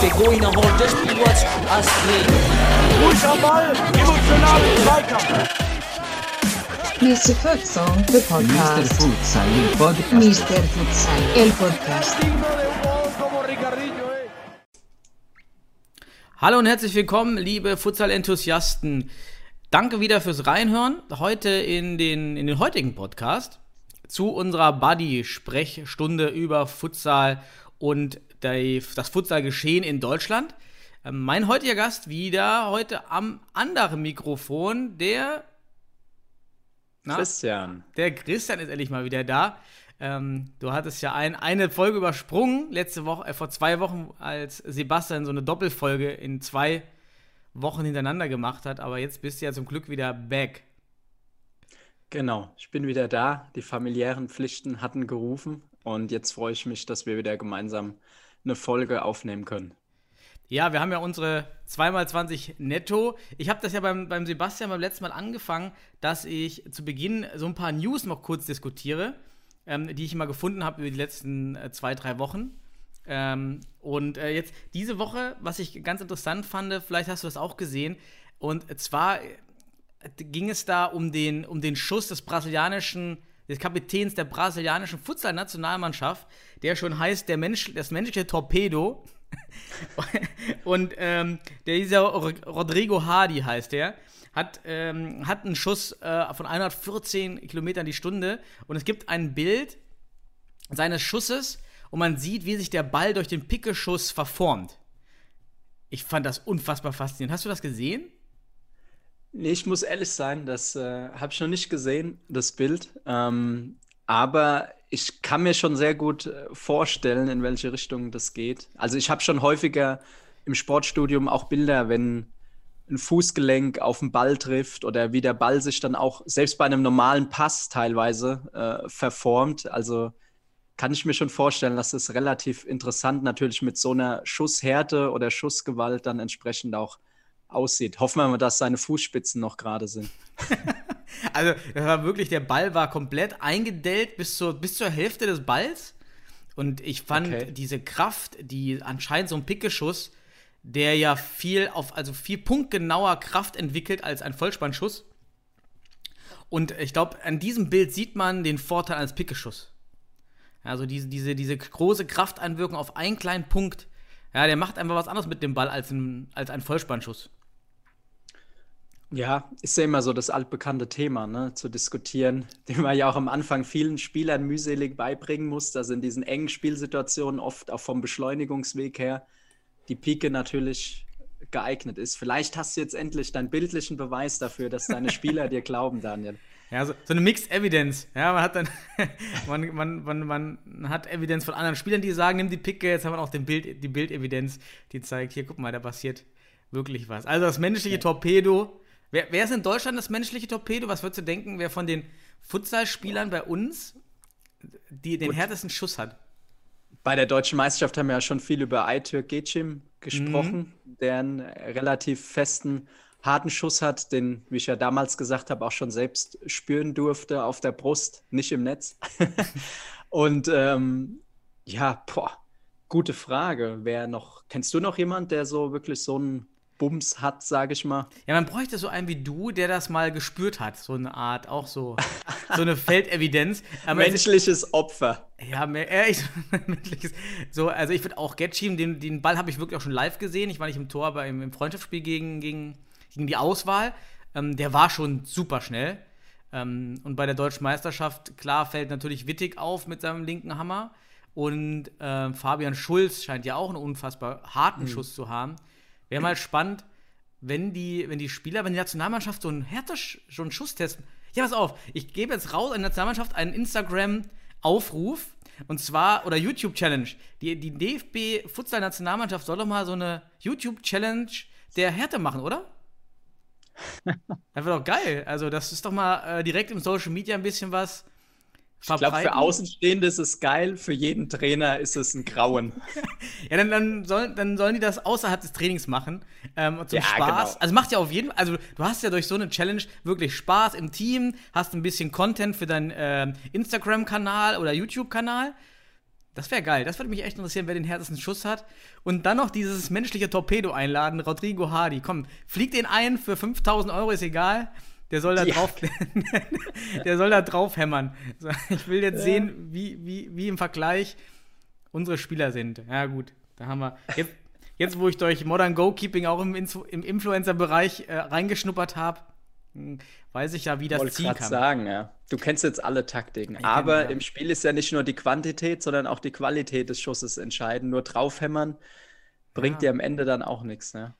Der Goiner holt das Spiel was Astrid. Ruhig am Ball, emotionalen Zweikampf. Mr. Futsal, the Mr. podcast. Futsal, il podcast. Mr. Futsal, el podcast. Hallo und herzlich willkommen, liebe Futsal-Enthusiasten. Danke wieder fürs Reinhören. Heute in den, in den heutigen Podcast zu unserer Buddy-Sprechstunde über Futsal und die, das Futsal-Geschehen in Deutschland. Ähm, Mein heutiger Gast wieder heute am anderen Mikrofon, der Na? Christian. Der Christian ist endlich mal wieder da. Ähm, du hattest ja ein, eine Folge übersprungen, letzte Woche, äh, vor zwei Wochen, als Sebastian so eine Doppelfolge in zwei Wochen hintereinander gemacht hat, aber jetzt bist du ja zum Glück wieder back. Genau, ich bin wieder da. Die familiären Pflichten hatten gerufen und jetzt freue ich mich, dass wir wieder gemeinsam eine Folge aufnehmen können. Ja, wir haben ja unsere 2x20 netto. Ich habe das ja beim, beim Sebastian beim letzten Mal angefangen, dass ich zu Beginn so ein paar News noch kurz diskutiere, ähm, die ich immer gefunden habe über die letzten äh, zwei, drei Wochen. Ähm, und äh, jetzt diese Woche, was ich ganz interessant fand, vielleicht hast du das auch gesehen, und zwar äh, ging es da um den, um den Schuss des brasilianischen, des Kapitäns der brasilianischen Futsal-Nationalmannschaft, der schon heißt, der Mensch, das menschliche Torpedo. und ähm, der, dieser Ro- Rodrigo Hardy heißt der, hat, ähm, hat einen Schuss äh, von 114 Kilometern die Stunde und es gibt ein Bild seines Schusses und man sieht, wie sich der Ball durch den Pickeschuss verformt. Ich fand das unfassbar faszinierend. Hast du das gesehen? Nee, ich muss ehrlich sein, das äh, habe ich noch nicht gesehen, das Bild. Ähm, aber ich kann mir schon sehr gut äh, vorstellen, in welche Richtung das geht. Also ich habe schon häufiger im Sportstudium auch Bilder, wenn ein Fußgelenk auf den Ball trifft oder wie der Ball sich dann auch selbst bei einem normalen Pass teilweise äh, verformt. Also kann ich mir schon vorstellen, dass das relativ interessant natürlich mit so einer Schusshärte oder Schussgewalt dann entsprechend auch aussieht. Hoffen wir mal, dass seine Fußspitzen noch gerade sind. Also, das war wirklich, der Ball war komplett eingedellt bis zur, bis zur Hälfte des Balls. Und ich fand Okay. diese Kraft, die anscheinend so ein Pickeschuss, der ja viel auf, also viel punktgenauer Kraft entwickelt als ein Vollspannschuss. Und ich glaube, an diesem Bild sieht man den Vorteil eines Pickeschuss. Also diese, diese, diese große Krafteinwirkung auf einen kleinen Punkt. Ja, der macht einfach was anderes mit dem Ball als ein, als ein Vollspannschuss. Ja, ist ja immer so das altbekannte Thema, ne, zu diskutieren, den man ja auch am Anfang vielen Spielern mühselig beibringen muss, dass in diesen engen Spielsituationen oft auch vom Beschleunigungsweg her die Pike natürlich geeignet ist. Vielleicht hast du jetzt endlich deinen bildlichen Beweis dafür, dass deine Spieler dir glauben, Daniel. Ja, so, so eine Mixed Evidence. Ja, man hat dann, man, man, man, man hat Evidenz von anderen Spielern, die sagen, nimm die Picke, jetzt haben wir auch den Bild, die Bildevidenz, die zeigt, hier, guck mal, da passiert wirklich was. Also das menschliche Torpedo. Wer, wer ist in Deutschland das menschliche Torpedo? Was würdest du denken, wer von den Futsalspielern bei uns die, den Gut. härtesten Schuss hat? Bei der deutschen Meisterschaft haben wir ja schon viel über Aytürk Geçim gesprochen, der einen relativ festen, harten Schuss hat, den, wie ich ja damals gesagt habe, auch schon selbst spüren durfte auf der Brust, nicht im Netz. Und ähm, ja, boah, gute Frage. Wer noch, kennst du noch jemand, der so wirklich so einen Bums hat, sage ich mal? Ja, man bräuchte so einen wie du, der das mal gespürt hat. So eine Art, auch so, so eine Feldevidenz. Aber es- Menschliches Opfer. Ja, ehrlich, menschliches. So, also ich würde auch Getschim, den, den Ball habe ich wirklich auch schon live gesehen. Ich war nicht im Tor, aber im, im Freundschaftsspiel gegen, gegen, gegen die Auswahl. Ähm, der war schon super schnell. Ähm, und bei der deutschen Meisterschaft, klar, fällt natürlich Wittig auf mit seinem linken Hammer. Und ähm, Fabian Schulz scheint ja auch einen unfassbar harten Schuss zu haben. Wäre mal spannend, wenn die, wenn die Spieler, wenn die Nationalmannschaft so einen härter so einen Schuss testen. Ja, pass auf, ich gebe jetzt raus an die Nationalmannschaft einen Instagram-Aufruf. Und zwar, oder YouTube-Challenge. Die, die DFB-Futsal-Nationalmannschaft soll doch mal so eine YouTube-Challenge der Härte machen, oder? Das wäre doch geil. Also, das ist doch mal äh, direkt im Social Media ein bisschen was, Ich glaube, für Außenstehende ist es geil, für jeden Trainer ist es ein Grauen. ja, dann, dann, soll, dann sollen die das außerhalb des Trainings machen. Ähm, zum Ja, Spaß. genau. Also macht ja auf jeden Fall, also du hast ja durch so eine Challenge wirklich Spaß im Team, hast ein bisschen Content für deinen ähm, Instagram-Kanal oder YouTube-Kanal. Das wäre geil. Das würde mich echt interessieren, wer den härtesten Schuss hat. Und dann noch dieses menschliche Torpedo einladen, Rodrigo Hardy. Komm, flieg den ein für 5000 Euro, ist egal. Der soll da Ja. drauf, der soll da drauf hämmern. Ich will jetzt sehen, wie, wie, wie im Vergleich unsere Spieler sind. Ja, gut, da haben wir. Jetzt, jetzt wo ich durch Modern Goalkeeping auch im, im Influencer-Bereich äh, reingeschnuppert habe, weiß ich ja, wie das Wollte ziehen gerade kann. sagen, ja. Du kennst jetzt alle Taktiken. kenn Aber die, ja. im Spiel ist ja nicht nur die Quantität, sondern auch die Qualität des Schusses entscheidend. Nur draufhämmern bringt Ja. dir am Ende dann auch nichts. Ne?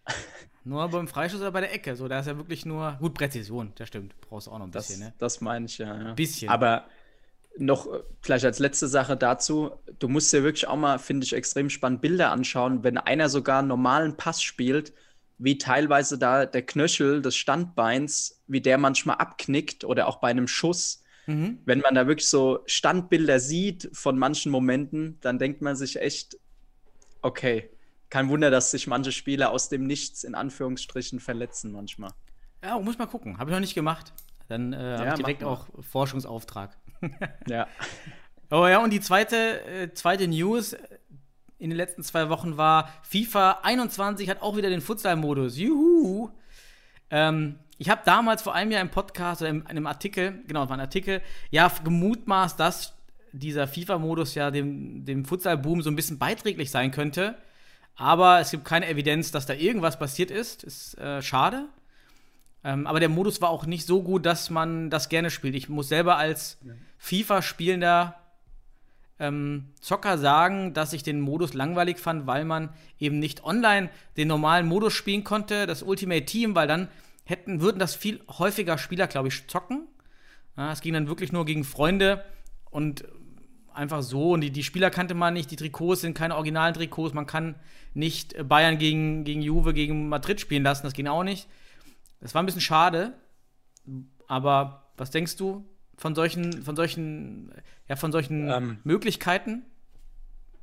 Nur beim Freischuss oder bei der Ecke. So, da ist ja wirklich nur. Gut, Präzision, das stimmt. Brauchst du auch noch ein Das, bisschen, ne? das meine ich ja, ja. Bisschen. Aber noch äh, vielleicht als letzte Sache dazu, du musst dir wirklich auch mal, finde ich, extrem spannend Bilder anschauen, wenn einer sogar einen normalen Pass spielt, wie teilweise da der Knöchel des Standbeins, wie der manchmal abknickt oder auch bei einem Schuss. Mhm. Wenn man da wirklich so Standbilder sieht von manchen Momenten, dann denkt man sich echt, okay, kein Wunder, dass sich manche Spieler aus dem Nichts in Anführungsstrichen verletzen manchmal. Ja, muss mal gucken. Habe ich noch nicht gemacht. Dann äh, habe Ja, ich direkt auch Forschungsauftrag. Ja. Oh ja, und die zweite, äh, zweite News in den letzten zwei Wochen war, FIFA 21 hat auch wieder den Futsal-Modus. Juhu! Ähm, ich habe damals vor einem Jahr im Podcast oder in einem Artikel, genau, es war ein Artikel, ja, gemutmaßt, dass dieser FIFA-Modus ja dem, dem Futsal-Boom so ein bisschen beiträglich sein könnte. Aber es gibt keine Evidenz, dass da irgendwas passiert ist. Ist äh, schade. Ähm, aber der Modus war auch nicht so gut, dass man das gerne spielt. Ich muss selber als FIFA-spielender ähm, Zocker sagen, dass ich den Modus langweilig fand, weil man eben nicht online den normalen Modus spielen konnte, das Ultimate Team, weil dann hätten, würden das viel häufiger Spieler, glaube ich, zocken. Ja, es ging dann wirklich nur gegen Freunde und einfach so. Und die, die Spieler kannte man nicht, die Trikots sind keine originalen Trikots, man kann nicht äh, Bayern gegen, gegen Juve, gegen Madrid spielen lassen, das ging auch nicht. Das war ein bisschen schade, aber was denkst du von solchen, von solchen, ja, von solchen Ähm. Möglichkeiten?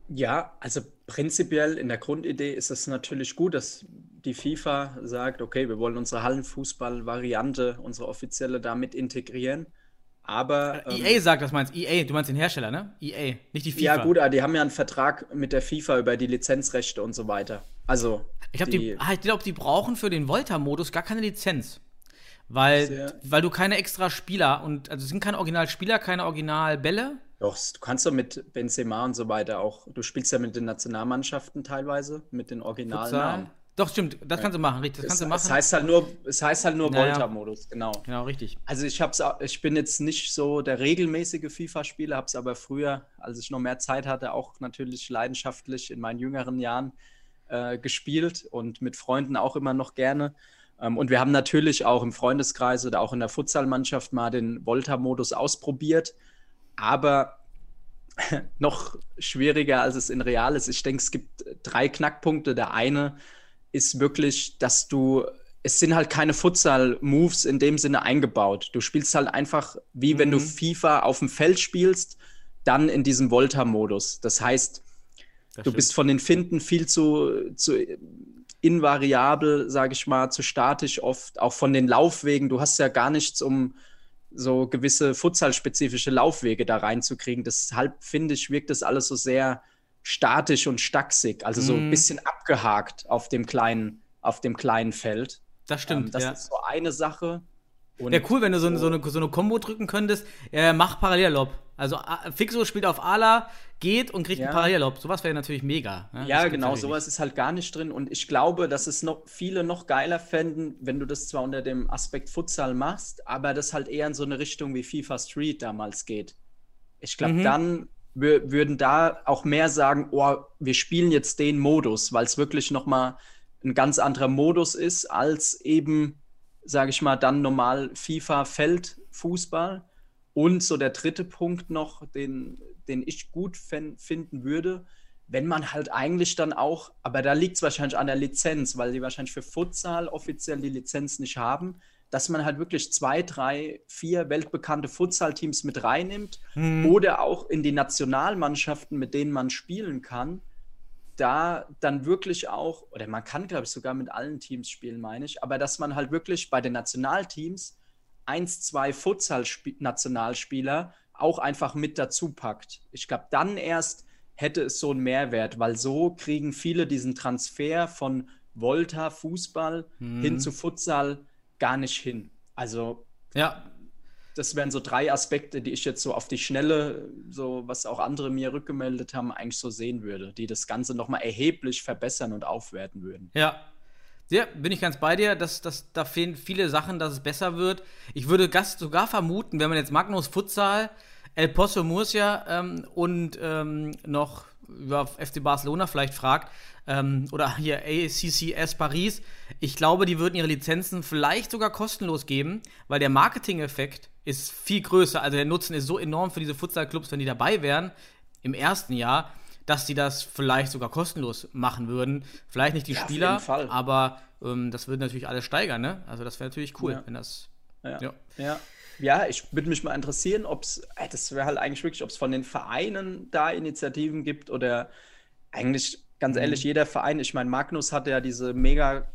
Ja, also prinzipiell in der Grundidee ist es natürlich gut, dass die FIFA sagt, okay, wir wollen unsere Hallenfußball-Variante, unsere offizielle damit integrieren. Aber ähm, EA sagt das meinst EA, du meinst den Hersteller, ne? EA, nicht die FIFA. ja gut, aber die haben ja einen Vertrag mit der FIFA über die Lizenzrechte und so weiter. Also Ich glaube, die, ah, ich glaub, die brauchen für den Volta-Modus gar keine Lizenz. Weil, Sehr- weil du keine extra Spieler und also es sind keine Originalspieler, keine Originalbälle. Doch, du kannst doch mit Benzema und so weiter auch, du spielst ja mit den Nationalmannschaften teilweise, mit den Originalnamen. Doch, stimmt, das kannst du machen, richtig, das kannst du Es, machen. es heißt halt nur, es heißt halt nur Ja, ja. Volta-Modus, genau. genau, richtig. Also ich hab's, ich bin jetzt nicht so der regelmäßige FIFA-Spieler, hab's aber früher, als ich noch mehr Zeit hatte, auch natürlich leidenschaftlich in meinen jüngeren Jahren äh, gespielt und mit Freunden auch immer noch gerne. Ähm, und wir haben natürlich auch im Freundeskreis oder auch in der Futsalmannschaft mal den Volta-Modus ausprobiert, aber noch schwieriger, als es in real ist. Ich denke, es gibt drei Knackpunkte. Der eine ist wirklich, dass du, es sind halt keine Futsal-Moves in dem Sinne eingebaut. Du spielst halt einfach, wie wenn du Mhm. FIFA auf dem Feld spielst, dann in diesem Volta-Modus. Das heißt, Das du bist von den Finden viel zu, zu invariabel, sage ich mal, zu statisch oft, auch von den Laufwegen. Du hast ja gar nichts, um so gewisse futsalspezifische Laufwege da reinzukriegen. Deshalb finde ich, wirkt das alles so sehr statisch und stacksig, also so ein Mhm. bisschen abgehakt auf dem kleinen, auf dem kleinen Feld. Das stimmt, Ähm, das ja. ist so eine Sache. Wäre cool, wenn du so, eine- so, eine, so eine Kombo drücken könntest. Äh, mach Parallellob. Also Fixo spielt auf Ala, geht und kriegt Ja. einen Parallellob. Sowas wäre natürlich mega. ne? Ja, genau, sowas ist halt gar nicht drin. Und ich glaube, dass es noch viele noch geiler fänden, wenn du das zwar unter dem Aspekt Futsal machst, aber das halt eher in so eine Richtung wie FIFA Street damals geht. Ich glaube, Mhm. dann wür- würden da auch mehr sagen, oh, wir spielen jetzt den Modus, weil es wirklich noch mal ein ganz anderer Modus ist als eben, sage ich mal, dann normal FIFA Feldfußball. Und so der dritte Punkt noch, den, den ich gut finden würde, wenn man halt eigentlich dann auch, aber da liegt es wahrscheinlich an der Lizenz, weil die wahrscheinlich für Futsal offiziell die Lizenz nicht haben, dass man halt wirklich zwei, drei, vier weltbekannte Futsal-Teams mit reinnimmt oder auch in die Nationalmannschaften, mit denen man spielen kann, da dann wirklich auch, oder man kann, glaube ich, sogar mit allen Teams spielen, meine ich, aber dass man halt wirklich bei den Nationalteams eins, zwei Futsal-Nationalspieler auch einfach mit dazu packt. Ich glaube, dann erst hätte es so einen Mehrwert, weil so kriegen viele diesen Transfer von Volta, Fußball hin zu Futsal gar nicht hin. Also Ja, das wären so drei Aspekte, die ich jetzt so auf die Schnelle, so was auch andere mir rückgemeldet haben, eigentlich so sehen würde, die das Ganze nochmal erheblich verbessern und aufwerten würden. Ja. Ja, bin ich ganz bei dir. dass dass da fehlen viele Sachen, dass es besser wird. Ich würde gas- sogar vermuten, wenn man jetzt Magnus Futsal, El Pozo Murcia ähm, und ähm, noch über FC Barcelona vielleicht fragt, ähm, oder hier ACCS Paris, ich glaube, die würden ihre Lizenzen vielleicht sogar kostenlos geben, weil der Marketing-Effekt ist viel größer. Also der Nutzen ist so enorm für diese Futsal-Clubs, wenn die dabei wären im ersten Jahr, dass die das vielleicht sogar kostenlos machen würden. Vielleicht nicht die Ja, Spieler, aber ähm, das würde natürlich alles steigern, ne? Also das wäre natürlich cool, Ja. wenn das. Ja. Ja. Ja. Ich würde mich mal interessieren, ob es, das wäre halt eigentlich wirklich, ob es von den Vereinen da Initiativen gibt oder eigentlich, ganz ehrlich, jeder Verein. Ich meine, Magnus hat ja diese mega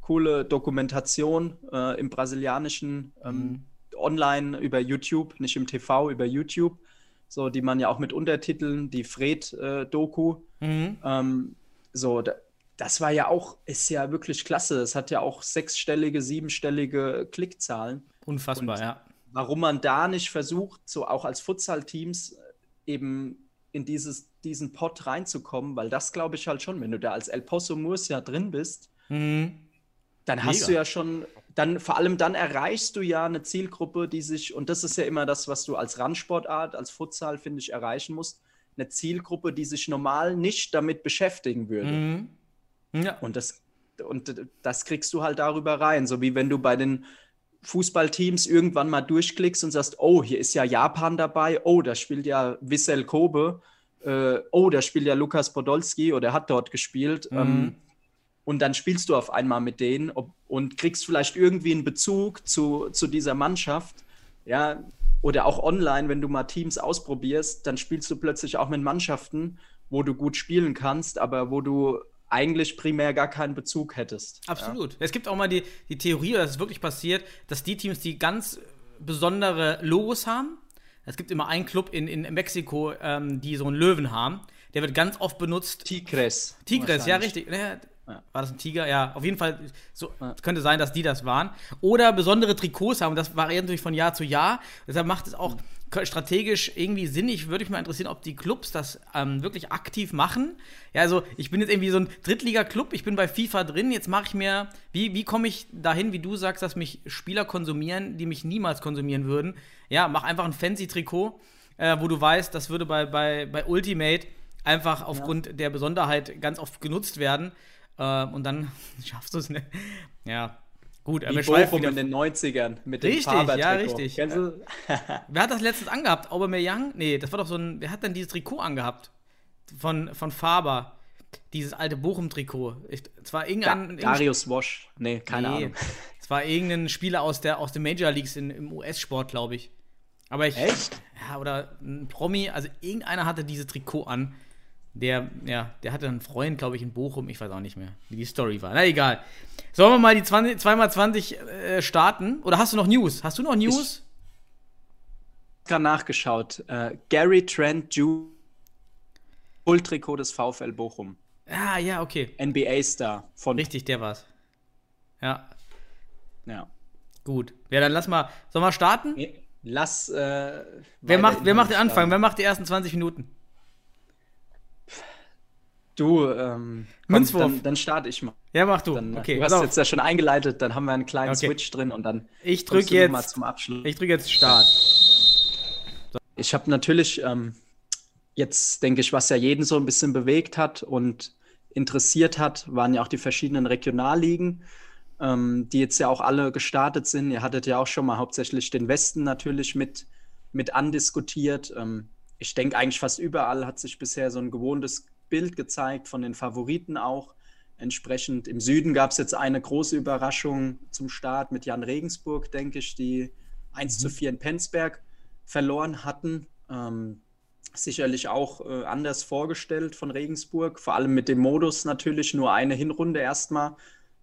coole Dokumentation äh, im brasilianischen ähm, online über YouTube, nicht im TV, über YouTube, so die man ja auch mit Untertiteln, die Fred-Doku. Mhm. Ähm, so, da, das war ja auch, ist ja wirklich klasse. Es hat ja auch sechsstellige, siebenstellige Klickzahlen. Unfassbar, Und- ja. Warum man da nicht versucht, so auch als Futsal-Teams äh, eben in dieses, diesen Pot reinzukommen, weil das glaube ich halt schon, wenn du da als El Pozo Murcia drin bist, Mhm. dann hast Mega. du ja schon, dann vor allem dann erreichst du ja eine Zielgruppe, die sich, und das ist ja immer das, was du als Randsportart, als Futsal, finde ich, erreichen musst, eine Zielgruppe, die sich normal nicht damit beschäftigen würde. Mhm. Ja. Und das, und das kriegst du halt darüber rein. So wie wenn du bei den Fußballteams irgendwann mal durchklickst und sagst, oh, hier ist ja Japan dabei, oh, da spielt ja Wissel Kobe, äh, oh, da spielt ja Lukas Podolski oder hat dort gespielt. Mhm. Ähm, und dann spielst du auf einmal mit denen ob, und kriegst vielleicht irgendwie einen Bezug zu, zu dieser Mannschaft. Ja, oder auch online, wenn du mal Teams ausprobierst, dann spielst du plötzlich auch mit Mannschaften, wo du gut spielen kannst, aber wo du eigentlich primär gar keinen Bezug hättest. Absolut. Es gibt auch mal die, die Theorie, dass es wirklich passiert, dass die Teams, die ganz besondere Logos haben, es gibt immer einen Club in, in Mexiko, ähm, die so einen Löwen haben, der wird ganz oft benutzt. Tigres. Tigres, ja, richtig. Ja, Ja. War das ein Tiger? Ja, auf jeden Fall. So, Ja. es könnte sein, dass die das waren. Oder besondere Trikots haben. Das variiert natürlich von Jahr zu Jahr. Deshalb macht es auch strategisch irgendwie Sinn. Ich würde mich mal interessieren, ob die Clubs das ähm, wirklich aktiv machen. Ja, also ich bin jetzt irgendwie so ein Drittliga-Club. Ich bin bei FIFA drin. Jetzt mache ich mir, wie, wie komme ich dahin, wie du sagst, dass mich Spieler konsumieren, die mich niemals konsumieren würden? Ja, mach einfach ein fancy Trikot, äh, wo du weißt, das würde bei, bei, bei Ultimate einfach aufgrund der Besonderheit ganz oft genutzt werden. Äh, und dann schaffst du es nicht. Ja, gut. aber Wie wir Bochum in den 90ern mit dem Richtig, ja, richtig. Kennst du? Wer hat das letztens angehabt? Aubameyang? Nee, das war doch so ein. Wer hat denn dieses Trikot angehabt? Von, von Faber. Dieses alte Bochum-Trikot. Ich- Es war Da, irgendein. irgendein- Darius Wosch. Nee, keine nee, Ahnung. Es war irgendein Spieler aus, der, aus den Major Leagues in, im US-Sport, glaube ich. Aber ich. Echt? Ja, oder ein Promi. Also irgendeiner hatte dieses Trikot an. Der, ja, der hatte einen Freund, glaube ich, in Bochum. Ich weiß auch nicht mehr, wie die Story war. Na egal. Sollen wir mal die 20, 2x20 äh, starten? Oder hast du noch News? Hast du noch News? gerade nachgeschaut. Äh, Gary Trent Jr. Trikot des VfL Bochum. Ah, ja, okay. NBA-Star von. Richtig, der war's. Ja, Ja. gut. Ja, dann lass mal. Sollen wir starten? Lass. Äh, Wer macht, wer macht den Anfang? Wer macht die ersten 20 Minuten? Du, ähm, komm, Münzwurf. Dann, dann starte ich mal. Ja, mach du. Dann, äh, okay, du hast auf. jetzt ja schon eingeleitet, dann haben wir einen kleinen Okay. Switch drin und dann Ich drück noch mal jetzt. zum Abschluss. Ich drücke jetzt Start. Ich habe natürlich ähm, jetzt, denke ich, was ja jeden so ein bisschen bewegt hat und interessiert hat, waren ja auch die verschiedenen Regionalligen, ähm, die jetzt ja auch alle gestartet sind. Ihr hattet ja auch schon mal hauptsächlich den Westen natürlich mit, mit andiskutiert. Ähm, ich denke eigentlich fast überall hat sich bisher so ein gewohntes Bild gezeigt von den Favoriten auch. Entsprechend im Süden gab es jetzt eine große Überraschung zum Start mit Jan Regensburg, denke ich, die 1 zu 4 in Penzberg verloren hatten. Ähm, sicherlich auch äh, anders vorgestellt von Regensburg, vor allem mit dem Modus natürlich nur eine Hinrunde erstmal.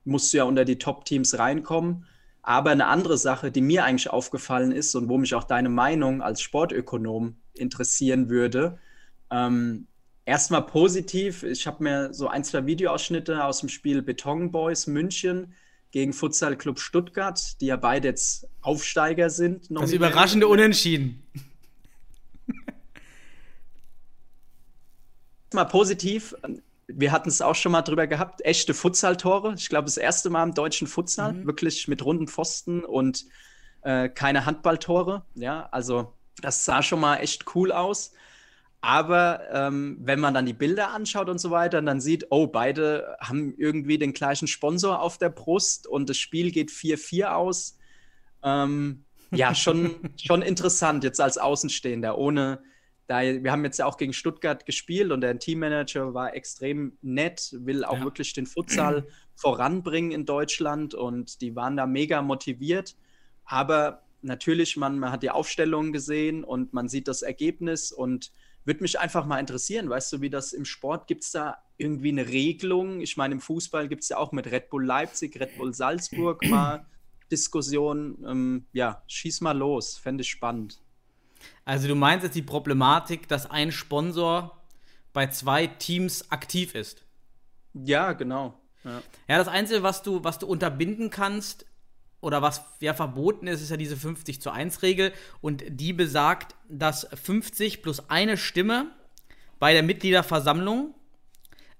Musst du ja unter die Top-Teams reinkommen. Aber eine andere Sache, die mir eigentlich aufgefallen ist und wo mich auch deine Meinung als Sportökonom interessieren würde, ähm, erstmal positiv. Ich habe mir so ein, zwei Videoausschnitte aus dem Spiel Beton Boys München gegen Futsal Club Stuttgart, die ja beide jetzt Aufsteiger sind. Das überraschende Unentschieden. Mal positiv. Wir hatten es auch schon mal drüber gehabt. Echte Futsal-Tore. Ich glaube, das erste Mal im deutschen Futsal. Mhm. Wirklich mit runden Pfosten und äh, keine Handballtore. Ja, also das sah schon mal echt cool aus. Aber ähm, wenn man dann die Bilder anschaut und so weiter, dann sieht, oh, beide haben irgendwie den gleichen Sponsor auf der Brust und das Spiel geht 4-4 aus. Ähm, ja, schon, schon interessant jetzt als Außenstehender, ohne da, wir haben jetzt ja auch gegen Stuttgart gespielt und der Teammanager war extrem nett, will auch ja. wirklich den Futsal voranbringen in Deutschland und die waren da mega motiviert. Aber natürlich, man, man hat die Aufstellung gesehen und man sieht das Ergebnis und würde mich einfach mal interessieren, weißt du, wie das im Sport gibt es da irgendwie eine Regelung? Ich meine, im Fußball gibt es ja auch mit Red Bull Leipzig, Red Bull Salzburg mal Diskussionen. Ähm, ja, schieß mal los, fände ich spannend. Also du meinst jetzt die Problematik, dass ein Sponsor bei zwei Teams aktiv ist? Ja, genau. Ja, ja das Einzige, was du, was du unterbinden kannst, oder was ja verboten ist, ist ja diese 50 zu 1 Regel und die besagt, dass 50 plus eine Stimme bei der Mitgliederversammlung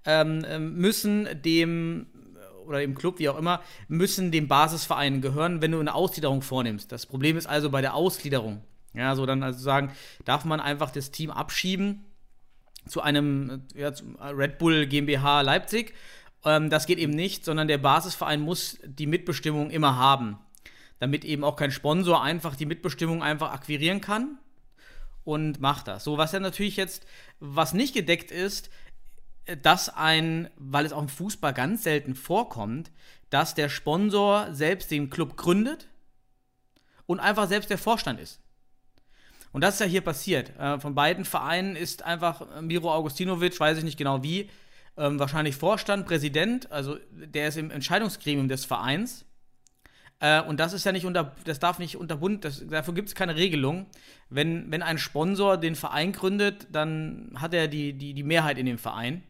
ähm, ähm, müssen dem oder im Club, wie auch immer, müssen dem Basisverein gehören, wenn du eine Ausgliederung vornimmst. Das Problem ist also bei der Ausgliederung. Ja, so dann also sagen, darf man einfach das Team abschieben zu einem ja, Red Bull GmbH Leipzig ähm, das geht eben nicht, sondern der Basisverein muss die Mitbestimmung immer haben, damit eben auch kein Sponsor einfach die Mitbestimmung einfach akquirieren kann und macht das. So, was ja natürlich jetzt, was nicht gedeckt ist, dass ein, weil es auch im Fußball ganz selten vorkommt, dass der Sponsor selbst den Club gründet und einfach selbst der Vorstand ist. Und das ist ja hier passiert. Äh, von beiden Vereinen ist einfach Miro Augustinovic, weiß ich nicht genau wie, ähm, wahrscheinlich Vorstand, Präsident, also der ist im Entscheidungsgremium des Vereins. Äh, und das ist ja nicht unter, das darf nicht unterbunden, dafür gibt es keine Regelung. Wenn, wenn ein Sponsor den Verein gründet, dann hat er die, die, die Mehrheit in dem Verein.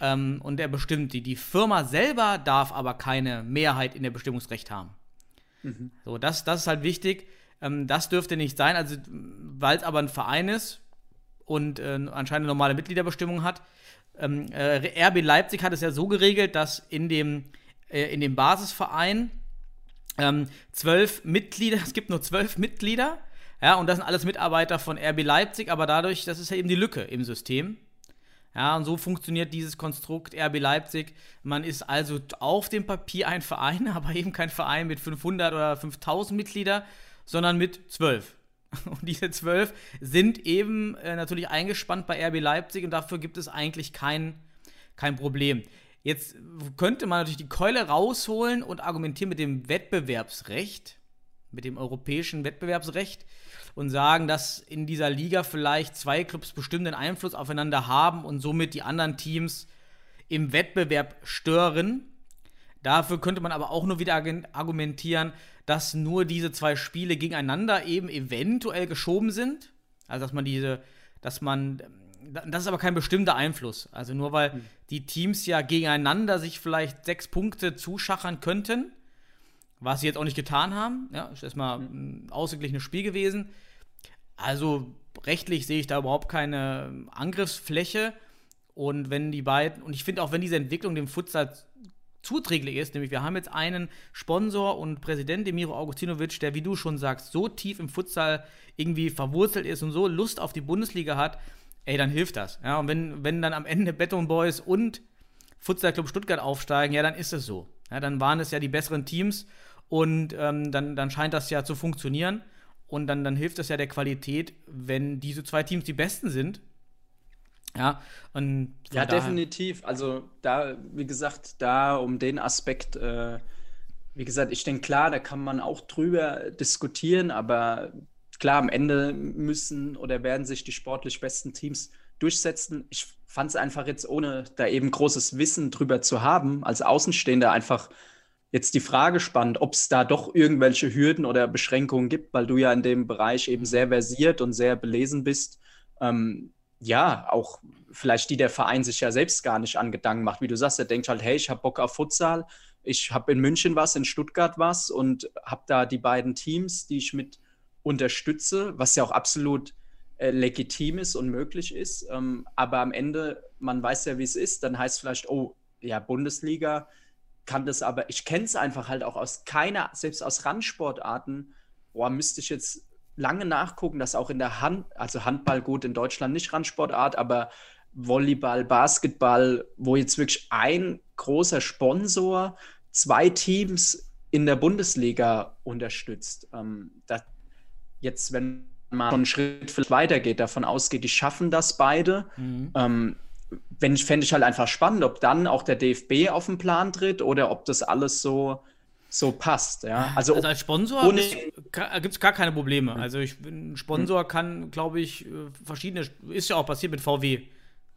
Ähm, und er bestimmt die. Die Firma selber darf aber keine Mehrheit in der Bestimmungsrecht haben. Mhm. So, das, das ist halt wichtig. Ähm, das dürfte nicht sein. Also, weil es aber ein Verein ist und äh, anscheinend eine normale Mitgliederbestimmung hat, ähm, äh, RB Leipzig hat es ja so geregelt, dass in dem, äh, in dem Basisverein ähm, zwölf Mitglieder, es gibt nur zwölf Mitglieder, ja, und das sind alles Mitarbeiter von RB Leipzig, aber dadurch, das ist ja eben die Lücke im System. Ja, und so funktioniert dieses Konstrukt RB Leipzig. Man ist also auf dem Papier ein Verein, aber eben kein Verein mit 500 oder 5000 Mitgliedern, sondern mit zwölf. Und diese zwölf sind eben äh, natürlich eingespannt bei RB Leipzig und dafür gibt es eigentlich kein, kein Problem. Jetzt könnte man natürlich die Keule rausholen und argumentieren mit dem Wettbewerbsrecht, mit dem europäischen Wettbewerbsrecht und sagen, dass in dieser Liga vielleicht zwei Clubs bestimmten Einfluss aufeinander haben und somit die anderen Teams im Wettbewerb stören. Dafür könnte man aber auch nur wieder argumentieren, dass nur diese zwei Spiele gegeneinander eben eventuell geschoben sind. Also dass man diese, dass man, das ist aber kein bestimmter Einfluss. Also nur weil mhm. die Teams ja gegeneinander sich vielleicht sechs Punkte zuschachern könnten, was sie jetzt auch nicht getan haben. Ja, ist erstmal ein ausgeglichenes Spiel gewesen. Also rechtlich sehe ich da überhaupt keine Angriffsfläche. Und wenn die beiden, und ich finde auch, wenn diese Entwicklung dem Futsal zuträglich ist. Nämlich wir haben jetzt einen Sponsor und Präsident, Demiro Augustinovic, der, wie du schon sagst, so tief im Futsal irgendwie verwurzelt ist und so Lust auf die Bundesliga hat, ey, dann hilft das. Ja, und wenn, wenn dann am Ende Beton Boys und Futsal Club Stuttgart aufsteigen, ja, dann ist es so. Ja, dann waren es ja die besseren Teams und ähm, dann, dann scheint das ja zu funktionieren. Und dann, dann hilft es ja der Qualität, wenn diese zwei Teams die besten sind Ja, und Ja, definitiv. Also da, wie gesagt, da um den Aspekt, äh, wie gesagt, ich denke, klar, da kann man auch drüber diskutieren, aber klar, am Ende müssen oder werden sich die sportlich besten Teams durchsetzen. Ich fand es einfach jetzt, ohne da eben großes Wissen drüber zu haben, als Außenstehender einfach jetzt die Frage spannend, ob es da doch irgendwelche Hürden oder Beschränkungen gibt, weil du ja in dem Bereich eben sehr versiert und sehr belesen bist. Ähm, ja, auch vielleicht die der Verein sich ja selbst gar nicht an Gedanken macht. Wie du sagst, er denkt halt, hey, ich habe Bock auf Futsal, ich habe in München was, in Stuttgart was und habe da die beiden Teams, die ich mit unterstütze, was ja auch absolut äh, legitim ist und möglich ist. Ähm, aber am Ende, man weiß ja, wie es ist, dann heißt vielleicht, oh, ja, Bundesliga kann das aber, ich kenne es einfach halt auch aus keiner, selbst aus Randsportarten, boah, müsste ich jetzt lange nachgucken, dass auch in der Hand, also Handball gut in Deutschland nicht Randsportart, aber Volleyball, Basketball, wo jetzt wirklich ein großer Sponsor zwei Teams in der Bundesliga unterstützt. Ähm, jetzt, wenn man einen Schritt vielleicht weitergeht, davon ausgeht, die schaffen das beide, ähm, wenn ich, fände ich halt einfach spannend, ob dann auch der DFB auf den Plan tritt oder ob das alles so, so passt. Ja? Also, Also als Sponsor ohne- gibt es gar keine Probleme. Also ich bin ein Sponsor kann, glaube ich, äh, verschiedene, ist ja auch passiert mit VW.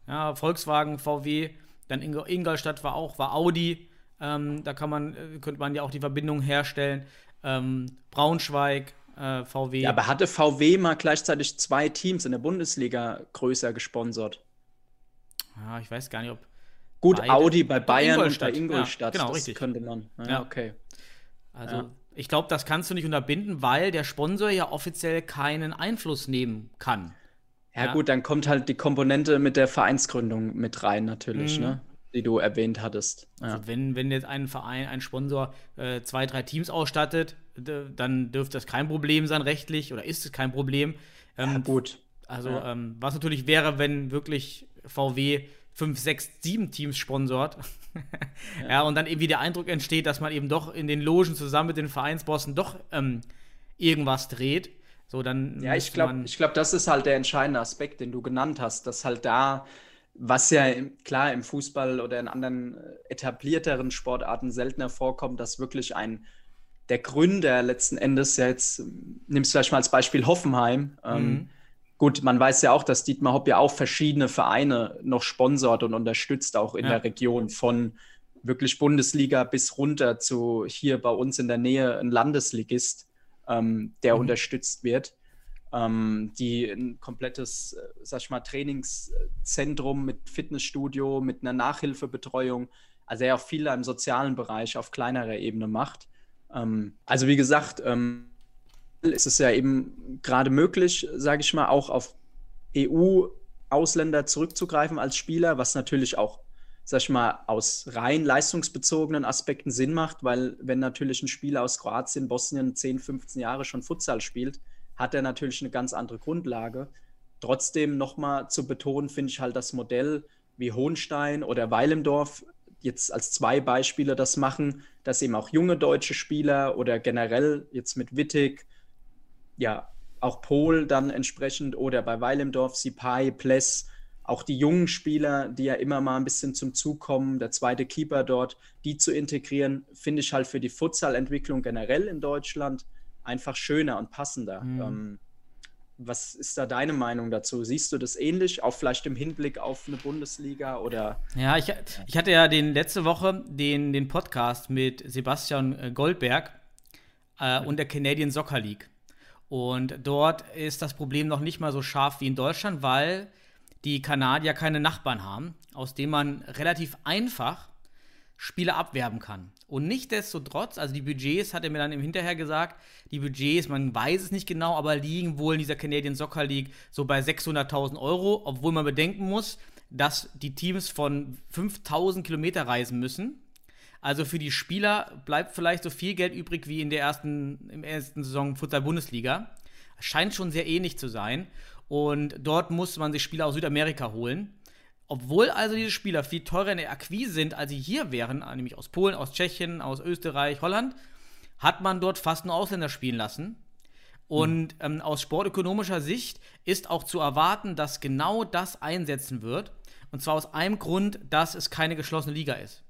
Ja, Volkswagen, VW, dann Ing Ingolstadt war auch, war Audi. Ähm, da kann man, äh, könnte man ja auch die Verbindung herstellen. Ähm, Braunschweig, äh, VW. ja, aber hatte VW mal gleichzeitig zwei Teams in der Bundesliga größer gesponsert? Ja, ich weiß gar nicht, ob. Gut, Beide. Audi bei Bayern Ingolstadt. und bei Ingolstadt. Ja, genau, das richtig. könnte man. Ja, Ja. okay. Also, Ja. ich glaube, das kannst du nicht unterbinden, weil der Sponsor ja offiziell keinen Einfluss nehmen kann. Ja, Ja. gut, dann kommt halt die Komponente mit der Vereinsgründung mit rein, natürlich, Mhm. ne? Die du erwähnt hattest. Ja. Also wenn, wenn jetzt ein Verein, ein Sponsor äh, zwei, drei Teams ausstattet, dann dürfte das kein Problem sein, rechtlich, oder ist es kein Problem. Ähm, ja, gut. Also, ähm, was natürlich wäre, wenn wirklich VW fünf, sechs, sieben Teams sponsort. ja. und dann irgendwie der Eindruck entsteht, dass man eben doch in den Logen zusammen mit den Vereinsbossen doch ähm, irgendwas dreht. So, dann Ja, ich glaube, glaub, das ist halt der entscheidende Aspekt, den du genannt hast, dass halt da, was ja im, klar im Fußball oder in anderen äh, etablierteren Sportarten seltener vorkommt, dass wirklich ein der Gründer letzten Endes ja jetzt, ähm, nimmst du vielleicht mal als Beispiel Hoffenheim. Ähm, Mhm. Gut, man weiß ja auch, dass Dietmar Hopp ja auch verschiedene Vereine noch sponsort und unterstützt, auch in Ja. der Region, von wirklich Bundesliga bis runter zu hier bei uns in der Nähe ein Landesligist, ähm, der Mhm. unterstützt wird, ähm, die ein komplettes, äh, sag ich mal, Trainingszentrum mit Fitnessstudio, mit einer Nachhilfebetreuung, also er auch viel im sozialen Bereich auf kleinerer Ebene macht. Ähm, also wie gesagt, ähm, ist es ja eben gerade möglich, sage ich mal, auch auf EU-Ausländer zurückzugreifen als Spieler, was natürlich auch, sag ich mal, aus rein leistungsbezogenen Aspekten Sinn macht, weil wenn natürlich ein Spieler aus Kroatien, Bosnien 10, 15 Jahre schon Futsal spielt, hat er natürlich eine ganz andere Grundlage. Trotzdem nochmal zu betonen, finde ich halt das Modell wie Hohenstein oder Weilendorf jetzt als zwei Beispiele das machen, dass eben auch junge deutsche Spieler oder generell jetzt mit Wittig, ja, auch Pol dann entsprechend oder bei Weilemdorf, Sipai, Pless, auch die jungen Spieler, die ja immer mal ein bisschen zum Zug kommen, der zweite Keeper dort, die zu integrieren, finde ich halt für die Futsal-Entwicklung generell in Deutschland einfach schöner und passender. Mhm. Ähm, was ist da deine Meinung dazu? Siehst du das ähnlich, auch vielleicht im Hinblick auf eine Bundesliga oder? Ja, ich, ich hatte ja den, letzte Woche den, den Podcast mit Sebastian äh, Goldberg äh, und der Canadian Soccer League. Und dort ist das Problem noch nicht mal so scharf wie in Deutschland, weil die Kanadier keine Nachbarn haben, aus denen man relativ einfach Spieler abwerben kann. Und nichtsdestotrotz, also die Budgets, hat er mir dann im Hinterher gesagt, die Budgets, man weiß es nicht genau, aber liegen wohl in dieser Canadian Soccer League so bei 600.000 Euro, obwohl man bedenken muss, dass die Teams von 5000 Kilometer reisen müssen. Also für die Spieler bleibt vielleicht so viel Geld übrig wie in der ersten, im ersten Saison Futsal-Bundesliga. Scheint schon sehr ähnlich zu sein. Und dort muss man sich Spieler aus Südamerika holen. Obwohl also diese Spieler viel teurer in der Akquise sind, als sie hier wären, nämlich aus Polen, aus Tschechien, aus Österreich, Holland, hat man dort fast nur Ausländer spielen lassen. Und ähm, aus sportökonomischer Sicht ist auch zu erwarten, dass genau das einsetzen wird. Und zwar aus einem Grund, dass es keine geschlossene Liga ist.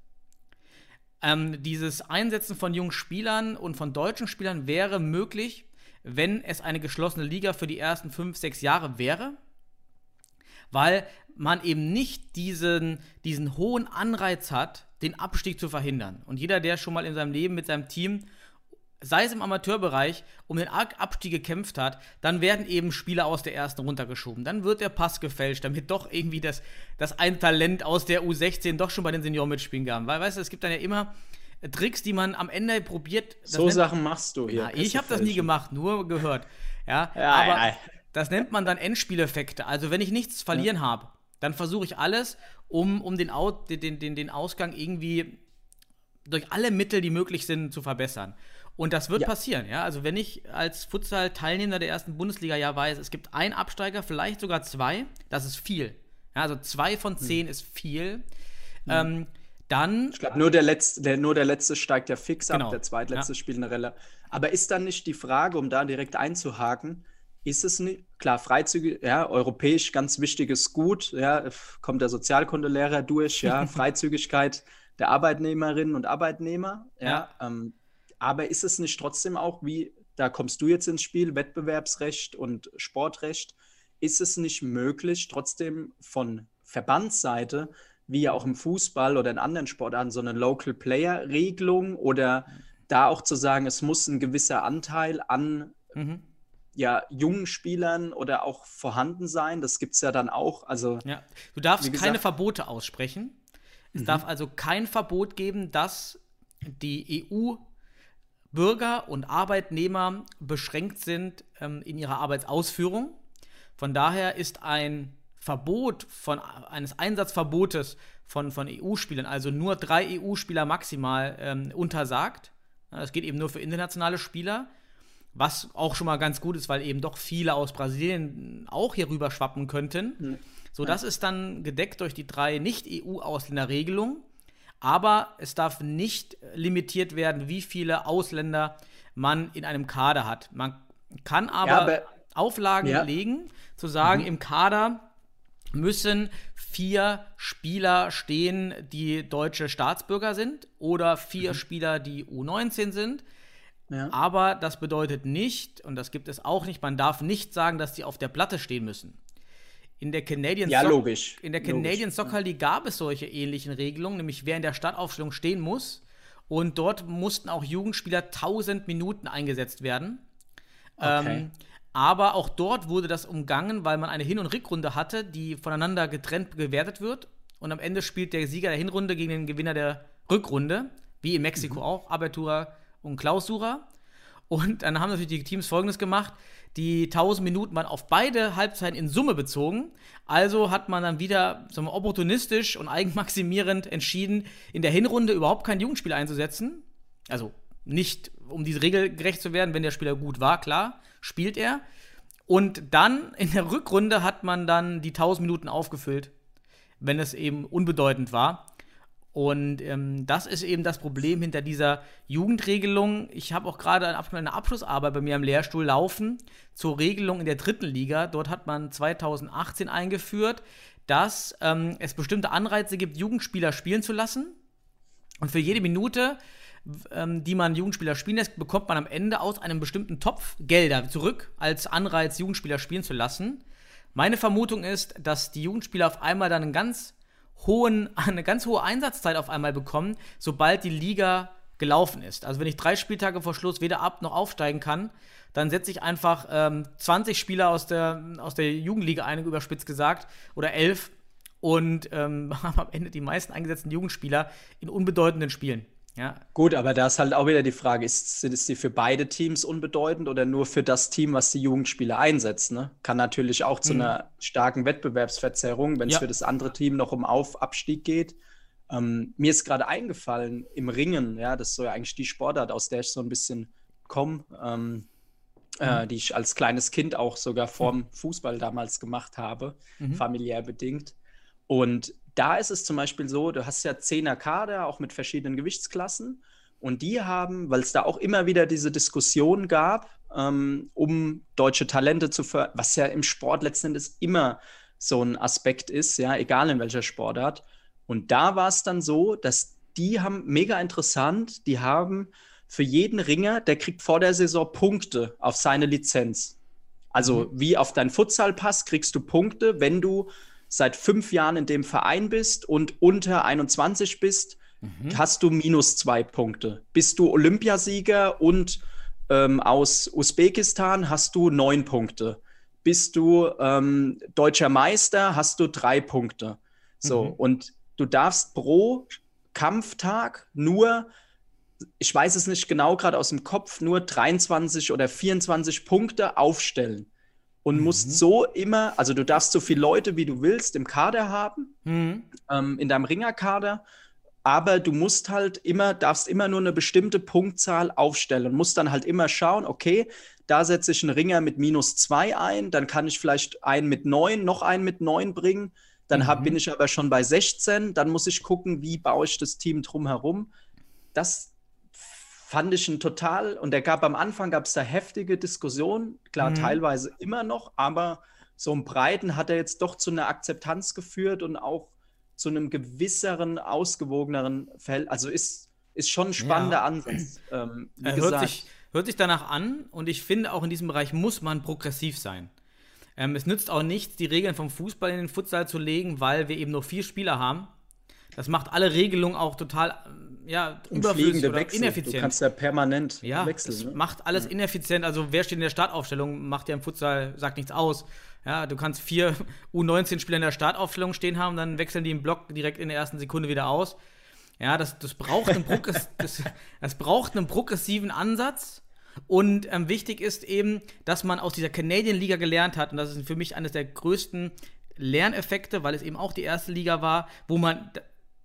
Ähm, dieses Einsetzen von jungen Spielern und von deutschen Spielern wäre möglich, wenn es eine geschlossene Liga für die ersten fünf, sechs Jahre wäre, weil man eben nicht diesen, diesen hohen Anreiz hat, den Abstieg zu verhindern. Und jeder, der schon mal in seinem Leben mit seinem Team sei es im Amateurbereich, um den Abstieg gekämpft hat, dann werden eben Spieler aus der ersten runtergeschoben. Dann wird der Pass gefälscht, damit doch irgendwie das, das ein Talent aus der U16 doch schon bei den Senioren mitspielen kann. Weil, weißt du, es gibt dann ja immer Tricks, die man am Ende probiert. So nennt, Sachen machst du hier. Ja, ich habe das nie gemacht, nur gehört. Ja, ja aber ja. das nennt man dann Endspieleffekte. Also wenn ich nichts verlieren ja. habe, dann versuche ich alles, um, um den, Out, den, den, den Ausgang irgendwie durch alle Mittel, die möglich sind, zu verbessern. Und das wird ja. passieren, ja. Also wenn ich als Futsal-Teilnehmer der ersten Bundesliga ja weiß, es gibt einen Absteiger, vielleicht sogar zwei, das ist viel. Ja, also zwei von hm. zehn hm. ist viel. Hm. Ähm, dann. Ich glaube, nur, der letzte, der, nur der letzte steigt ja fix genau. ab, der zweitletzte ja. spielt eine Relle. Aber ist dann nicht die Frage, um da direkt einzuhaken, ist es nicht, klar, Freizügig, ja, europäisch ganz wichtiges Gut, ja, kommt der Sozialkundelehrer durch, ja, Freizügigkeit der Arbeitnehmerinnen und Arbeitnehmer, ja, ja ähm, aber ist es nicht trotzdem auch, wie, da kommst du jetzt ins Spiel, Wettbewerbsrecht und Sportrecht, ist es nicht möglich, trotzdem von Verbandsseite, wie ja auch im Fußball oder in anderen Sportarten, so eine Local Player Regelung oder da auch zu sagen, es muss ein gewisser Anteil an mhm. ja, jungen Spielern oder auch vorhanden sein. Das gibt es ja dann auch. Also, ja. Du darfst gesagt, keine Verbote aussprechen. Es mhm. darf also kein Verbot geben, dass die EU Bürger und Arbeitnehmer beschränkt sind ähm, in ihrer Arbeitsausführung. Von daher ist ein Verbot von eines Einsatzverbotes von, von EU-Spielern, also nur drei EU-Spieler maximal, ähm, untersagt. Das geht eben nur für internationale Spieler, was auch schon mal ganz gut ist, weil eben doch viele aus Brasilien auch hier rüber schwappen könnten. Mhm. So, das ist dann gedeckt durch die drei Nicht-EU-Ausländerregelungen aber es darf nicht limitiert werden, wie viele Ausländer man in einem Kader hat. Man kann aber, ja, aber Auflagen ja. legen, zu sagen, mhm. im Kader müssen vier Spieler stehen, die deutsche Staatsbürger sind oder vier mhm. Spieler, die U19 sind. Ja. Aber das bedeutet nicht, und das gibt es auch nicht, man darf nicht sagen, dass sie auf der Platte stehen müssen. In der Canadian, ja, logisch. In der Canadian logisch. Soccer League gab es solche ähnlichen Regelungen, nämlich wer in der Startaufstellung stehen muss. Und dort mussten auch Jugendspieler 1000 Minuten eingesetzt werden. Okay. Ähm, aber auch dort wurde das umgangen, weil man eine Hin- und Rückrunde hatte, die voneinander getrennt gewertet wird. Und am Ende spielt der Sieger der Hinrunde gegen den Gewinner der Rückrunde, wie in Mexiko mhm. auch, Abertura und Klausura. Und dann haben natürlich die Teams folgendes gemacht: Die 1000 Minuten waren auf beide Halbzeiten in Summe bezogen. Also hat man dann wieder sagen opportunistisch und eigenmaximierend entschieden, in der Hinrunde überhaupt kein Jugendspiel einzusetzen. Also nicht, um diese Regel gerecht zu werden, wenn der Spieler gut war, klar, spielt er. Und dann in der Rückrunde hat man dann die 1000 Minuten aufgefüllt, wenn es eben unbedeutend war. Und ähm, das ist eben das Problem hinter dieser Jugendregelung. Ich habe auch gerade eine Abschlussarbeit bei mir am Lehrstuhl laufen zur Regelung in der dritten Liga. Dort hat man 2018 eingeführt, dass ähm, es bestimmte Anreize gibt, Jugendspieler spielen zu lassen. Und für jede Minute, ähm, die man Jugendspieler spielen lässt, bekommt man am Ende aus einem bestimmten Topf Gelder zurück als Anreiz, Jugendspieler spielen zu lassen. Meine Vermutung ist, dass die Jugendspieler auf einmal dann einen ganz hohen, eine ganz hohe Einsatzzeit auf einmal bekommen, sobald die Liga gelaufen ist. Also wenn ich drei Spieltage vor Schluss weder ab noch aufsteigen kann, dann setze ich einfach ähm, 20 Spieler aus der, aus der Jugendliga ein, überspitzt gesagt, oder elf und ähm, haben am Ende die meisten eingesetzten Jugendspieler in unbedeutenden Spielen. Ja. Gut, aber da ist halt auch wieder die Frage, ist, sind es die für beide Teams unbedeutend oder nur für das Team, was die Jugendspieler einsetzt? Ne? Kann natürlich auch zu mhm. einer starken Wettbewerbsverzerrung, wenn es ja. für das andere Team noch um Auf Abstieg geht. Ähm, mir ist gerade eingefallen, im Ringen, ja, das ist so ja eigentlich die Sportart, aus der ich so ein bisschen komme, ähm, äh, mhm. äh, die ich als kleines Kind auch sogar vorm Fußball damals gemacht habe, mhm. familiär bedingt. Und da ist es zum Beispiel so, du hast ja 10er Kader, auch mit verschiedenen Gewichtsklassen. Und die haben, weil es da auch immer wieder diese Diskussion gab, ähm, um deutsche Talente zu fördern, was ja im Sport letzten Endes immer so ein Aspekt ist, ja, egal in welcher Sportart. Und da war es dann so, dass die haben mega interessant, die haben für jeden Ringer, der kriegt vor der Saison Punkte auf seine Lizenz. Also mhm. wie auf deinen Futsalpass kriegst du Punkte, wenn du seit fünf Jahren in dem Verein bist und unter 21 bist, mhm. hast du minus zwei Punkte. Bist du Olympiasieger und ähm, aus Usbekistan, hast du neun Punkte. Bist du ähm, deutscher Meister, hast du drei Punkte. So, mhm. und du darfst pro Kampftag nur ich weiß es nicht genau gerade aus dem Kopf, nur 23 oder 24 Punkte aufstellen. Und mhm. musst so immer, also du darfst so viele Leute, wie du willst, im Kader haben, mhm. ähm, in deinem Ringerkader, aber du musst halt immer, darfst immer nur eine bestimmte Punktzahl aufstellen und musst dann halt immer schauen, okay, da setze ich einen Ringer mit minus zwei ein, dann kann ich vielleicht einen mit neun, noch einen mit neun bringen, dann hab, mhm. bin ich aber schon bei 16, dann muss ich gucken, wie baue ich das Team drumherum. Das, fand ich ein total, und er gab am Anfang gab es da heftige Diskussionen, klar, mhm. teilweise immer noch, aber so im Breiten hat er jetzt doch zu einer Akzeptanz geführt und auch zu einem gewisseren, ausgewogeneren Feld. Also ist, ist schon ein spannender ja. Ansatz. Ähm, wie hört, sich, hört sich danach an und ich finde auch in diesem Bereich muss man progressiv sein. Ähm, es nützt auch nichts, die Regeln vom Fußball in den Futsal zu legen, weil wir eben nur vier Spieler haben. Das macht alle Regelungen auch total ja, überflüssig oder Wechsel. ineffizient. Du kannst ja permanent ja, wechseln. Ne? macht alles ja. ineffizient. Also wer steht in der Startaufstellung, macht ja im Futsal, sagt nichts aus. Ja, du kannst vier U19-Spieler in der Startaufstellung stehen haben, dann wechseln die im Block direkt in der ersten Sekunde wieder aus. Ja, das, das, braucht, einen das, das braucht einen progressiven Ansatz. Und ähm, wichtig ist eben, dass man aus dieser Canadian Liga gelernt hat. Und das ist für mich eines der größten Lerneffekte, weil es eben auch die erste Liga war, wo man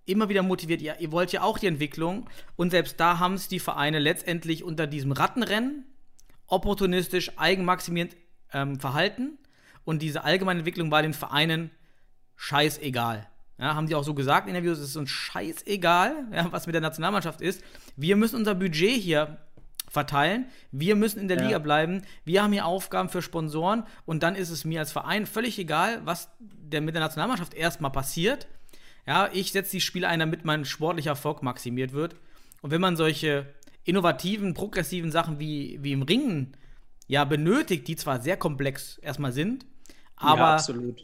immer wieder motiviert, ja, ihr wollt ja auch die Entwicklung. Und selbst da haben es die Vereine letztendlich unter diesem Rattenrennen opportunistisch, eigenmaximierend ähm, verhalten. Und diese allgemeine Entwicklung war den Vereinen scheißegal. Ja, haben die auch so gesagt in Interviews, es ist uns scheißegal, ja, was mit der Nationalmannschaft ist. Wir müssen unser Budget hier verteilen. Wir müssen in der ja. Liga bleiben. Wir haben hier Aufgaben für Sponsoren und dann ist es mir als Verein völlig egal, was der mit der Nationalmannschaft erstmal passiert. Ja, ich setze die Spiele ein, damit mein sportlicher Erfolg maximiert wird. Und wenn man solche innovativen, progressiven Sachen wie, wie im Ringen ja benötigt, die zwar sehr komplex erstmal sind, aber ja,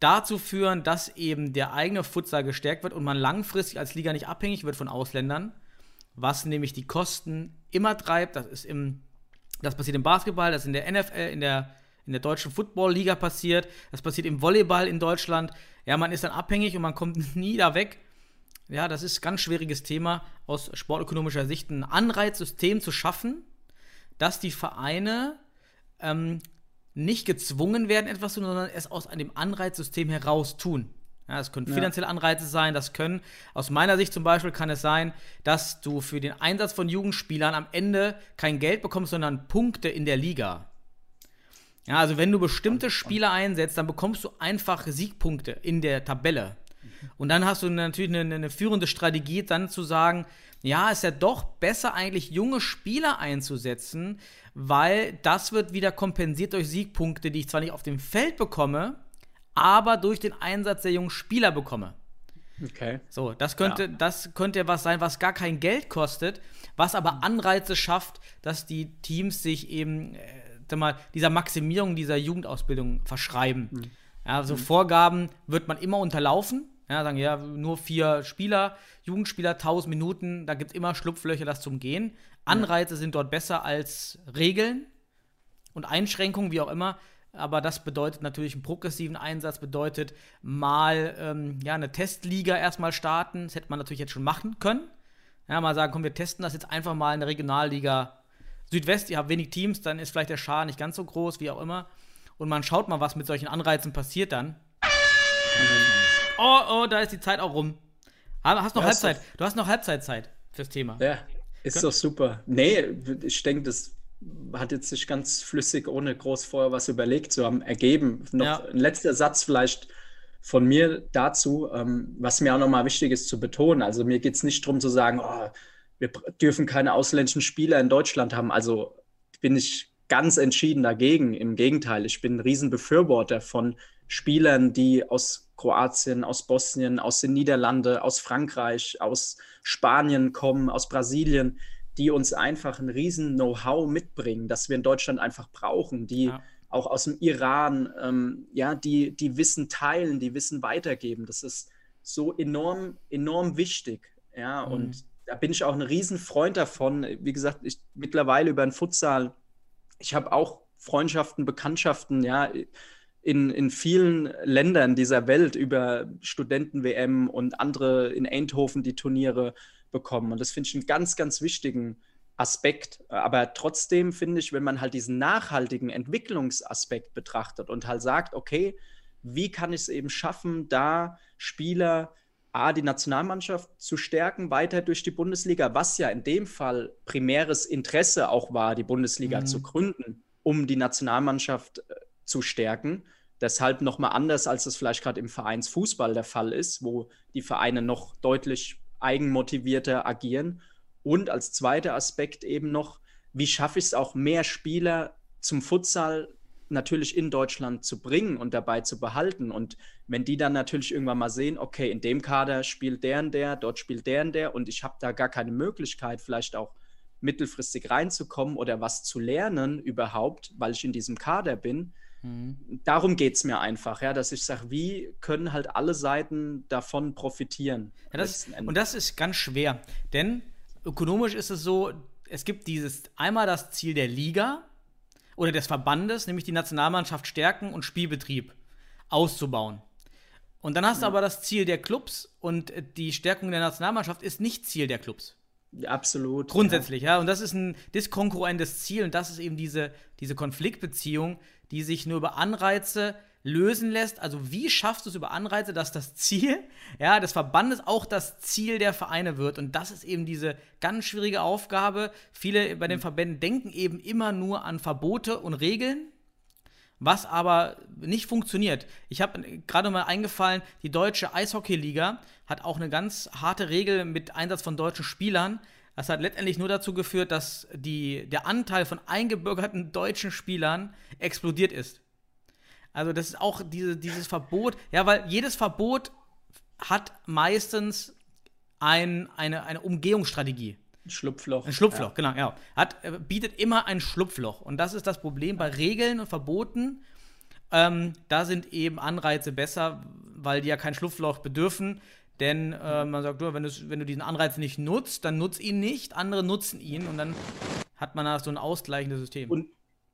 dazu führen, dass eben der eigene Futsal gestärkt wird und man langfristig als Liga nicht abhängig wird von Ausländern, was nämlich die Kosten immer treibt. Das ist im, das passiert im Basketball, das ist in der NFL, in der, in der deutschen Football-Liga passiert, das passiert im Volleyball in Deutschland. Ja, man ist dann abhängig und man kommt nie da weg. Ja, das ist ein ganz schwieriges Thema aus sportökonomischer Sicht, ein Anreizsystem zu schaffen, dass die Vereine ähm, nicht gezwungen werden, etwas zu tun, sondern es aus einem Anreizsystem heraus tun. Ja, das können finanzielle Anreize sein, das können, aus meiner Sicht zum Beispiel, kann es sein, dass du für den Einsatz von Jugendspielern am Ende kein Geld bekommst, sondern Punkte in der Liga. Ja, also wenn du bestimmte Spieler einsetzt, dann bekommst du einfach Siegpunkte in der Tabelle. Und dann hast du natürlich eine, eine führende Strategie, dann zu sagen, ja, ist ja doch besser eigentlich junge Spieler einzusetzen, weil das wird wieder kompensiert durch Siegpunkte, die ich zwar nicht auf dem Feld bekomme, aber durch den Einsatz der jungen Spieler bekomme. Okay. So, das könnte, ja. das könnte was sein, was gar kein Geld kostet, was aber Anreize schafft, dass die Teams sich eben äh, sag mal, dieser Maximierung dieser Jugendausbildung verschreiben. Mhm. Ja, so mhm. Vorgaben wird man immer unterlaufen. Ja, sagen ja, nur vier Spieler, Jugendspieler, 1000 Minuten, da gibt es immer Schlupflöcher, das zum Gehen. Anreize ja. sind dort besser als Regeln und Einschränkungen, wie auch immer. Aber das bedeutet natürlich einen progressiven Einsatz, bedeutet mal ähm, ja, eine Testliga erstmal starten. Das hätte man natürlich jetzt schon machen können. Ja, mal sagen, komm, wir testen das jetzt einfach mal in der Regionalliga Südwest, ihr habt wenig Teams, dann ist vielleicht der Schaden nicht ganz so groß, wie auch immer. Und man schaut mal, was mit solchen Anreizen passiert dann. Oh, oh, da ist die Zeit auch rum. Hast noch ja, Halbzeit. Du hast noch Halbzeitzeit fürs Thema. Ja, ist Kön doch super. Nee, ich denke, das hat jetzt sich ganz flüssig, ohne groß vorher was überlegt zu haben, ergeben. Noch ja. ein letzter Satz vielleicht von mir dazu, ähm, was mir auch nochmal wichtig ist zu betonen. Also mir geht es nicht darum zu sagen, oh, wir dürfen keine ausländischen Spieler in Deutschland haben. Also bin ich ganz entschieden dagegen. Im Gegenteil, ich bin ein Riesenbefürworter von Spielern, die aus Kroatien, aus Bosnien, aus den Niederlanden, aus Frankreich, aus Spanien kommen, aus Brasilien, die uns einfach ein riesen Know-how mitbringen, das wir in Deutschland einfach brauchen, die ja. auch aus dem Iran, ähm, ja, die, die Wissen teilen, die Wissen weitergeben. Das ist so enorm, enorm wichtig. Ja, mhm. und da bin ich auch ein Riesenfreund davon. Wie gesagt, ich mittlerweile über den Futsal, ich habe auch Freundschaften, Bekanntschaften, ja, in, in vielen Ländern dieser Welt über Studenten-WM und andere in Eindhoven die Turniere bekommen. Und das finde ich einen ganz, ganz wichtigen Aspekt. Aber trotzdem finde ich, wenn man halt diesen nachhaltigen Entwicklungsaspekt betrachtet und halt sagt, okay, wie kann ich es eben schaffen, da Spieler A, die Nationalmannschaft zu stärken, weiter durch die Bundesliga, was ja in dem Fall primäres Interesse auch war, die Bundesliga mhm. zu gründen, um die Nationalmannschaft äh, zu stärken. Deshalb nochmal anders, als es vielleicht gerade im Vereinsfußball der Fall ist, wo die Vereine noch deutlich eigenmotivierter agieren. Und als zweiter Aspekt eben noch, wie schaffe ich es auch, mehr Spieler zum Futsal natürlich in Deutschland zu bringen und dabei zu behalten. Und wenn die dann natürlich irgendwann mal sehen, okay, in dem Kader spielt der und der, dort spielt der und der und ich habe da gar keine Möglichkeit, vielleicht auch mittelfristig reinzukommen oder was zu lernen überhaupt, weil ich in diesem Kader bin. Mhm. Darum geht es mir einfach, ja, dass ich sage, wie können halt alle Seiten davon profitieren. Ja, das, und das ist ganz schwer, denn ökonomisch ist es so, es gibt dieses einmal das Ziel der Liga, oder des Verbandes, nämlich die Nationalmannschaft stärken und Spielbetrieb auszubauen. Und dann hast du aber das Ziel der Clubs und die Stärkung der Nationalmannschaft ist nicht Ziel der Clubs. Absolut. Grundsätzlich, ja. ja. Und das ist ein diskonkurrentes Ziel und das ist eben diese, diese Konfliktbeziehung, die sich nur über Anreize lösen lässt. Also wie schaffst du es über Anreize, dass das Ziel ja, des Verbandes auch das Ziel der Vereine wird? Und das ist eben diese ganz schwierige Aufgabe. Viele bei den. Verbänden denken eben immer nur an Verbote und Regeln, was aber nicht funktioniert. Ich habe gerade mal eingefallen, die deutsche Eishockeyliga hat auch eine ganz harte Regel mit Einsatz von deutschen Spielern. Das hat letztendlich nur dazu geführt, dass die, der Anteil von eingebürgerten deutschen Spielern explodiert ist. Also das ist auch diese, dieses Verbot, ja, weil jedes Verbot hat meistens ein, eine, eine Umgehungsstrategie. Ein Schlupfloch. Ein Schlupfloch, ja. genau, ja. Hat, äh, bietet immer ein Schlupfloch. Und das ist das Problem bei Regeln und Verboten. Ähm, da sind eben Anreize besser, weil die ja kein Schlupfloch bedürfen. Denn äh, man sagt, wenn, wenn du diesen Anreiz nicht nutzt, dann nutz ihn nicht, andere nutzen ihn und dann hat man da so ein ausgleichendes System. Und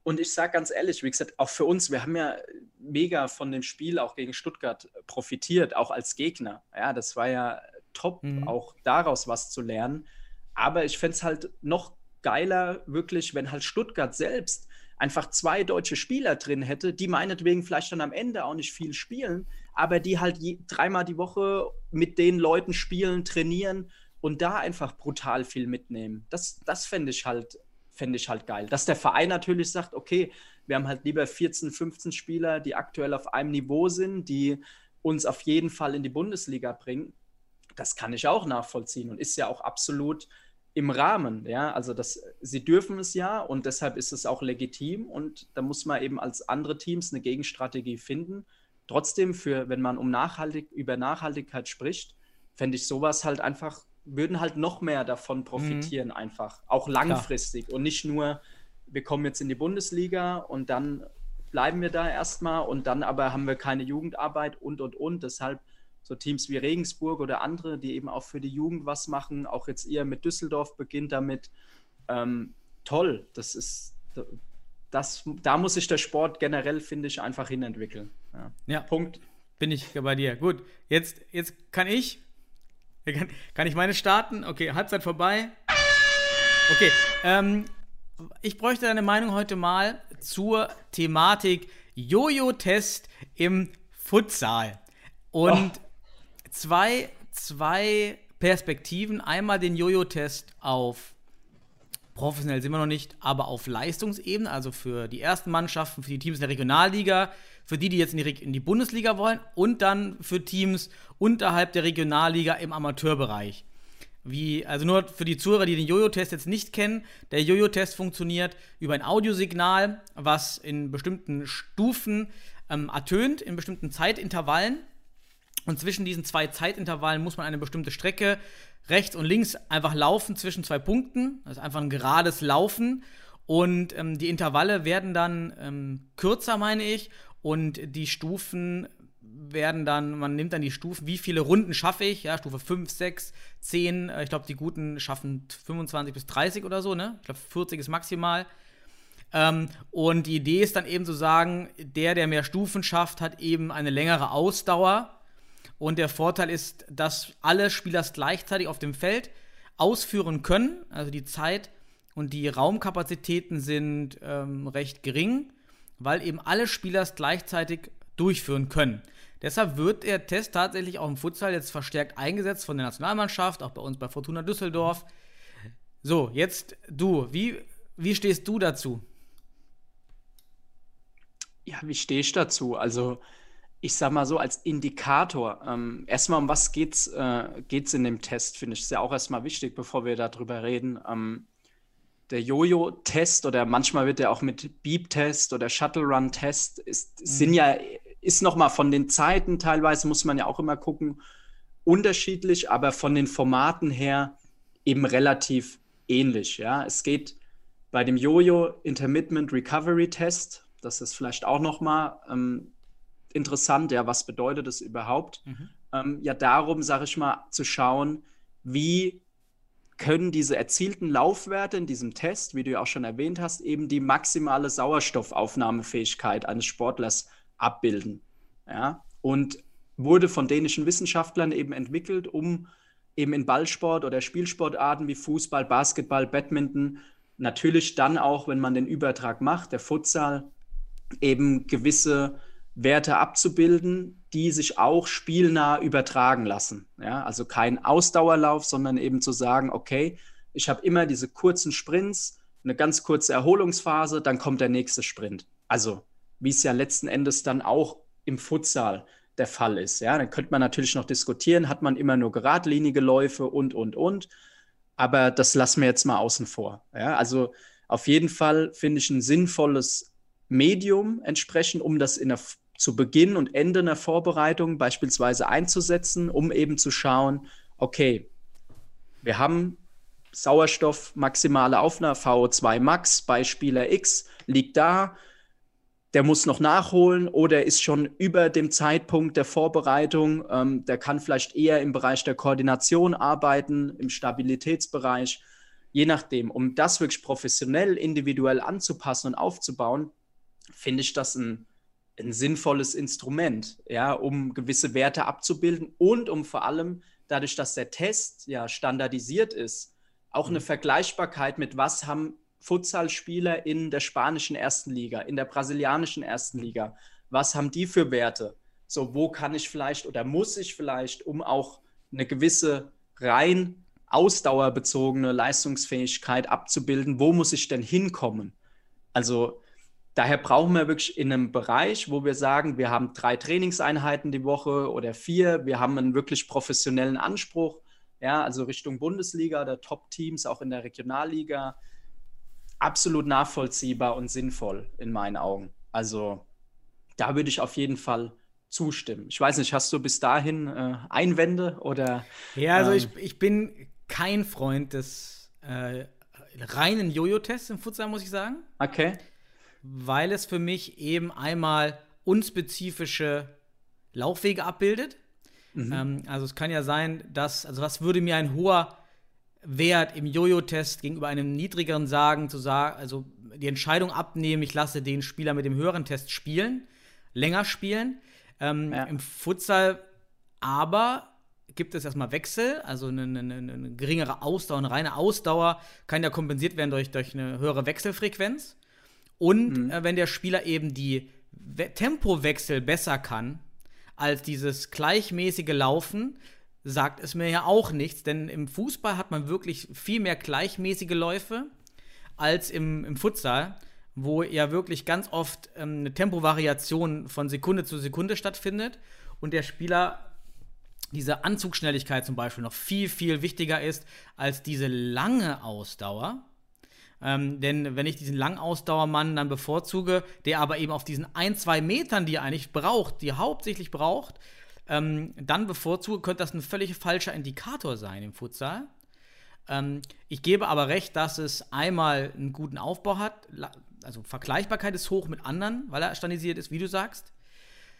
und ich sage ganz ehrlich, wie gesagt, auch für uns, wir haben ja mega von dem Spiel auch gegen Stuttgart profitiert, auch als Gegner. Ja, das war ja top, mhm. auch daraus was zu lernen. Aber ich fände es halt noch geiler, wirklich, wenn halt Stuttgart selbst einfach zwei deutsche Spieler drin hätte, die meinetwegen vielleicht dann am Ende auch nicht viel spielen, aber die halt je, dreimal die Woche mit den Leuten spielen, trainieren und da einfach brutal viel mitnehmen. Das, das fände ich halt fände ich halt geil. Dass der Verein natürlich sagt, okay, wir haben halt lieber 14, 15 Spieler, die aktuell auf einem Niveau sind, die uns auf jeden Fall in die Bundesliga bringen. Das kann ich auch nachvollziehen und ist ja auch absolut im Rahmen. Ja, also das, sie dürfen es ja und deshalb ist es auch legitim und da muss man eben als andere Teams eine Gegenstrategie finden. Trotzdem, für, wenn man um Nachhaltig, über Nachhaltigkeit spricht, fände ich sowas halt einfach würden halt noch mehr davon profitieren, mhm. einfach. Auch langfristig. Klar. Und nicht nur, wir kommen jetzt in die Bundesliga und dann bleiben wir da erstmal und dann aber haben wir keine Jugendarbeit und und und. Deshalb so Teams wie Regensburg oder andere, die eben auch für die Jugend was machen, auch jetzt ihr mit Düsseldorf beginnt damit. Ähm, toll, das ist das, da muss sich der Sport generell, finde ich, einfach hinentwickeln. Ja. ja. Punkt. Bin ich bei dir. Gut, jetzt, jetzt kann ich kann, kann ich meine starten? Okay, Halbzeit vorbei. Okay, ähm, ich bräuchte deine Meinung heute mal zur Thematik Jojo-Test im Futsal. Und oh. zwei, zwei Perspektiven. Einmal den Jojo-Test auf professionell sind wir noch nicht, aber auf Leistungsebene, also für die ersten Mannschaften, für die Teams in der Regionalliga, für die, die jetzt in die, in die Bundesliga wollen und dann für Teams unterhalb der Regionalliga im Amateurbereich. wie, also nur für die Zuhörer, die den Jojo-Test jetzt nicht kennen, der Jojo-Test funktioniert über ein Audiosignal, was in bestimmten Stufen ähm, ertönt, in bestimmten Zeitintervallen. Und zwischen diesen zwei Zeitintervallen muss man eine bestimmte Strecke rechts und links einfach laufen zwischen zwei Punkten. Das ist einfach ein gerades Laufen. Und ähm, die Intervalle werden dann ähm, kürzer, meine ich. Und die Stufen werden dann, man nimmt dann die Stufen, wie viele Runden schaffe ich? Ja, Stufe 5, 6, 10. Ich glaube, die Guten schaffen 25 bis 30 oder so, ne? Ich glaube, 40 ist maximal. Ähm, und die Idee ist dann eben zu sagen, der, der mehr Stufen schafft, hat eben eine längere Ausdauer. Und der Vorteil ist, dass alle Spieler gleichzeitig auf dem Feld ausführen können. Also die Zeit und die Raumkapazitäten sind ähm, recht gering, weil eben alle Spieler gleichzeitig durchführen können. Deshalb wird der Test tatsächlich auch im Futsal jetzt verstärkt eingesetzt von der Nationalmannschaft, auch bei uns bei Fortuna Düsseldorf. So, jetzt du, wie, wie stehst du dazu? Ja, wie stehe ich dazu? Also, ich sag mal so als Indikator, ähm, erstmal um was geht's, äh, geht's in dem Test, finde ich, ist ja auch erstmal wichtig, bevor wir darüber reden. Ähm, der Jojo-Test oder manchmal wird er auch mit Beep-Test oder Shuttle-Run-Test, ist, mhm. sind ja ist nochmal von den Zeiten teilweise, muss man ja auch immer gucken, unterschiedlich, aber von den Formaten her eben relativ ähnlich. Ja? Es geht bei dem Jojo Intermittent Recovery Test, das ist vielleicht auch nochmal ähm, interessant, ja, was bedeutet das überhaupt? Mhm. Ähm, ja, darum, sage ich mal, zu schauen, wie können diese erzielten Laufwerte in diesem Test, wie du ja auch schon erwähnt hast, eben die maximale Sauerstoffaufnahmefähigkeit eines Sportlers abbilden. Ja? Und wurde von dänischen Wissenschaftlern eben entwickelt, um eben in Ballsport oder Spielsportarten wie Fußball, Basketball, Badminton, natürlich dann auch, wenn man den Übertrag macht, der Futsal, eben gewisse Werte abzubilden, die sich auch spielnah übertragen lassen. Ja? Also kein Ausdauerlauf, sondern eben zu sagen, okay, ich habe immer diese kurzen Sprints, eine ganz kurze Erholungsphase, dann kommt der nächste Sprint. Also wie es ja letzten Endes dann auch im Futsal der Fall ist. Ja, dann könnte man natürlich noch diskutieren, hat man immer nur geradlinige Läufe und, und, und. Aber das lassen wir jetzt mal außen vor. Ja, also auf jeden Fall finde ich ein sinnvolles Medium entsprechend, um das in der, zu Beginn und Ende einer Vorbereitung beispielsweise einzusetzen, um eben zu schauen, okay, wir haben Sauerstoff maximale Aufnahme, VO2 Max bei Spieler X liegt da, der muss noch nachholen oder ist schon über dem Zeitpunkt der Vorbereitung. Ähm, der kann vielleicht eher im Bereich der Koordination arbeiten, im Stabilitätsbereich, je nachdem. Um das wirklich professionell, individuell anzupassen und aufzubauen, finde ich das ein, ein sinnvolles Instrument, ja, um gewisse Werte abzubilden und um vor allem dadurch, dass der Test ja standardisiert ist, auch eine mhm. Vergleichbarkeit mit was haben Futsalspieler in der spanischen ersten Liga, in der brasilianischen ersten Liga. Was haben die für Werte? So, wo kann ich vielleicht oder muss ich vielleicht, um auch eine gewisse rein ausdauerbezogene Leistungsfähigkeit abzubilden, wo muss ich denn hinkommen? Also daher brauchen wir wirklich in einem Bereich, wo wir sagen, wir haben drei Trainingseinheiten die Woche oder vier, wir haben einen wirklich professionellen Anspruch, ja, also Richtung Bundesliga oder Top-Teams, auch in der Regionalliga absolut nachvollziehbar und sinnvoll in meinen Augen. Also da würde ich auf jeden Fall zustimmen. Ich weiß nicht, hast du bis dahin äh, Einwände oder? Ja, also ähm, ich, ich bin kein Freund des äh, reinen Jojo-Tests im Futsal, muss ich sagen. Okay. Weil es für mich eben einmal unspezifische Laufwege abbildet. Mhm. Ähm, also es kann ja sein, dass, also was würde mir ein hoher Wert im Jojo-Test gegenüber einem niedrigeren sagen, zu sagen, also die Entscheidung abnehmen, ich lasse den Spieler mit dem höheren Test spielen, länger spielen. Ähm, ja. Im Futsal aber gibt es erstmal Wechsel, also eine, eine, eine, geringere Ausdauer, eine reine Ausdauer kann ja kompensiert werden durch, durch eine höhere Wechselfrequenz. Und mhm. äh, wenn der Spieler eben die We Tempowechsel besser kann als dieses gleichmäßige Laufen, sagt es mir ja auch nichts, denn im Fußball hat man wirklich viel mehr gleichmäßige Läufe als im, im Futsal, wo ja wirklich ganz oft ähm, eine Tempovariation von Sekunde zu Sekunde stattfindet und der Spieler diese Anzugschnelligkeit zum Beispiel noch viel, viel wichtiger ist als diese lange Ausdauer. Ähm, denn wenn ich diesen Langausdauermann dann bevorzuge, der aber eben auf diesen ein, zwei Metern, die er eigentlich braucht, die er hauptsächlich braucht, ähm, dann bevorzuge, könnte das ein völlig falscher Indikator sein im Futsal. Ähm, ich gebe aber recht, dass es einmal einen guten Aufbau hat, also Vergleichbarkeit ist hoch mit anderen, weil er standardisiert ist, wie du sagst.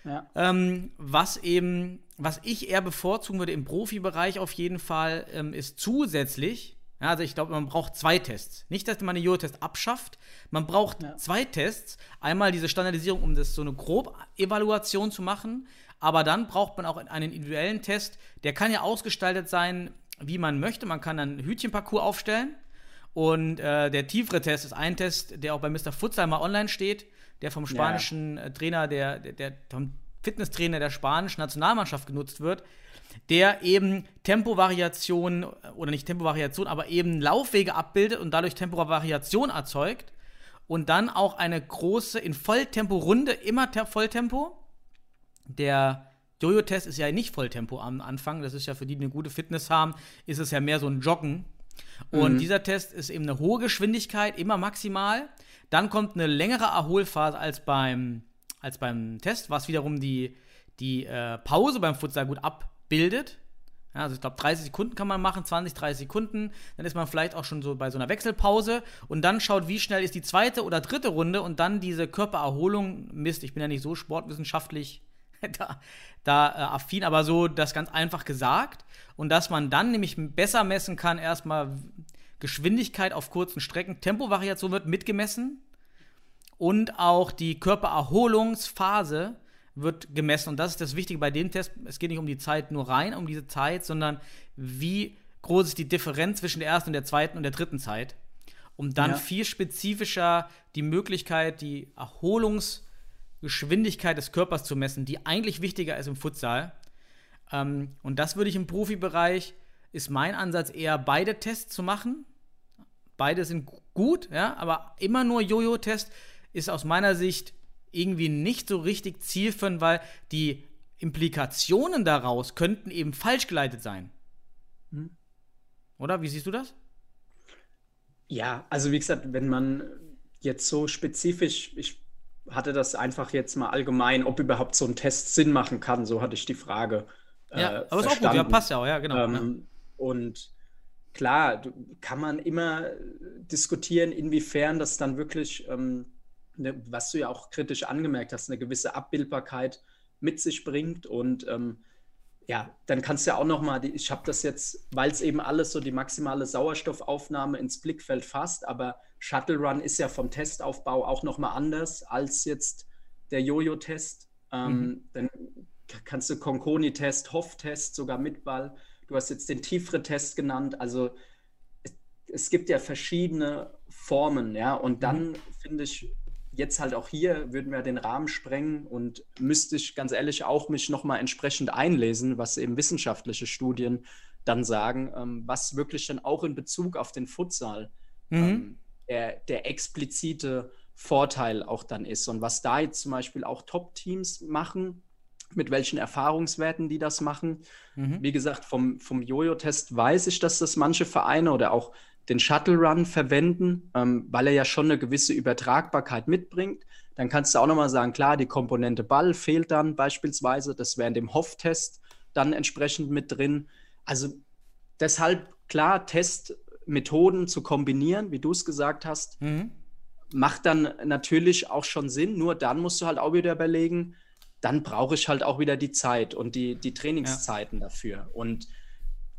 Ja. Ähm, was eben, was ich eher bevorzugen würde im Profibereich auf jeden Fall, ähm, ist zusätzlich, ja, also ich glaube, man braucht zwei Tests. Nicht, dass man den Jojo-Test abschafft, man braucht ja. zwei Tests. Einmal diese Standardisierung, um das so eine Grob-Evaluation zu machen, aber dann braucht man auch einen individuellen Test. Der kann ja ausgestaltet sein, wie man möchte. Man kann dann einen Hütchenparcours aufstellen. Und äh, der tiefere Test ist ein Test, der auch bei Mr. Futsal mal online steht, der vom spanischen ja. Äh, Trainer, der, der, der vom Fitnesstrainer der spanischen Nationalmannschaft genutzt wird, der eben Tempovariation, äh, oder nicht Tempovariation, aber eben Laufwege abbildet und dadurch Tempovariation erzeugt und dann auch eine große in Volltempo-Runde, immer Volltempo, der Jojo-Test ist ja nicht Volltempo am Anfang. Das ist ja für die, die eine gute Fitness haben, ist es ja mehr so ein Joggen. Und mhm. dieser Test ist eben eine hohe Geschwindigkeit, immer maximal. Dann kommt eine längere Erholphase als beim, als beim Test, was wiederum die, die äh, Pause beim Futsal gut abbildet. Ja, also ich glaube, 30 Sekunden kann man machen, 20, 30 Sekunden. Dann ist man vielleicht auch schon so bei so einer Wechselpause und dann schaut, wie schnell ist die zweite oder dritte Runde und dann diese Körpererholung Mist. Ich bin ja nicht so sportwissenschaftlich da, da äh, affin, aber so das ganz einfach gesagt. Und dass man dann nämlich besser messen kann, erstmal Geschwindigkeit auf kurzen Strecken, Tempovariation wird mitgemessen und auch die Körpererholungsphase wird gemessen. Und das ist das Wichtige bei dem Test. Es geht nicht um die Zeit nur rein, um diese Zeit, sondern wie groß ist die Differenz zwischen der ersten und der zweiten und der dritten Zeit. Um dann ja. viel spezifischer die Möglichkeit, die Erholungs- Geschwindigkeit des Körpers zu messen, die eigentlich wichtiger ist im Futsal. Ähm, und das würde ich im Profibereich, ist mein Ansatz eher beide Tests zu machen. Beide sind gut, ja, aber immer nur Jojo-Test ist aus meiner Sicht irgendwie nicht so richtig zielführend, weil die Implikationen daraus könnten eben falsch geleitet sein. Hm. Oder? Wie siehst du das? Ja, also wie gesagt, wenn man jetzt so spezifisch, ich hatte das einfach jetzt mal allgemein, ob überhaupt so ein Test Sinn machen kann. So hatte ich die Frage. Ja, äh, aber ist auch gut, ja, passt ja auch, ja, genau. Ähm, ja. Und klar, kann man immer diskutieren, inwiefern das dann wirklich, ähm, ne, was du ja auch kritisch angemerkt hast, eine gewisse Abbildbarkeit mit sich bringt. Und ähm, ja, dann kannst du ja auch noch mal, ich habe das jetzt, weil es eben alles so die maximale Sauerstoffaufnahme ins Blickfeld fasst, aber Shuttle Run ist ja vom Testaufbau auch noch mal anders als jetzt der Jojo-Test. Ähm, mhm. Dann kannst du Conconi-Test, Hoff-Test, sogar mit Ball. Du hast jetzt den tiefere Test genannt. Also es, es gibt ja verschiedene Formen, ja. Und dann mhm. finde ich, jetzt halt auch hier würden wir den Rahmen sprengen und müsste ich ganz ehrlich auch mich nochmal entsprechend einlesen, was eben wissenschaftliche Studien dann sagen, ähm, was wirklich dann auch in Bezug auf den Futsal mhm. ähm, der, der explizite Vorteil auch dann ist und was da jetzt zum Beispiel auch Top-Teams machen, mit welchen Erfahrungswerten die das machen. Mhm. Wie gesagt, vom, vom Jojo-Test weiß ich, dass das manche Vereine oder auch den Shuttle Run verwenden, ähm, weil er ja schon eine gewisse Übertragbarkeit mitbringt. Dann kannst du auch nochmal sagen, klar, die Komponente Ball fehlt dann beispielsweise. Das wäre in dem Hoff-Test dann entsprechend mit drin. Also deshalb, klar, Testmethoden zu kombinieren, wie du es gesagt hast, mhm. macht dann natürlich auch schon Sinn. Nur dann musst du halt auch wieder überlegen, dann brauche ich halt auch wieder die Zeit und die, die Trainingszeiten ja. dafür. Und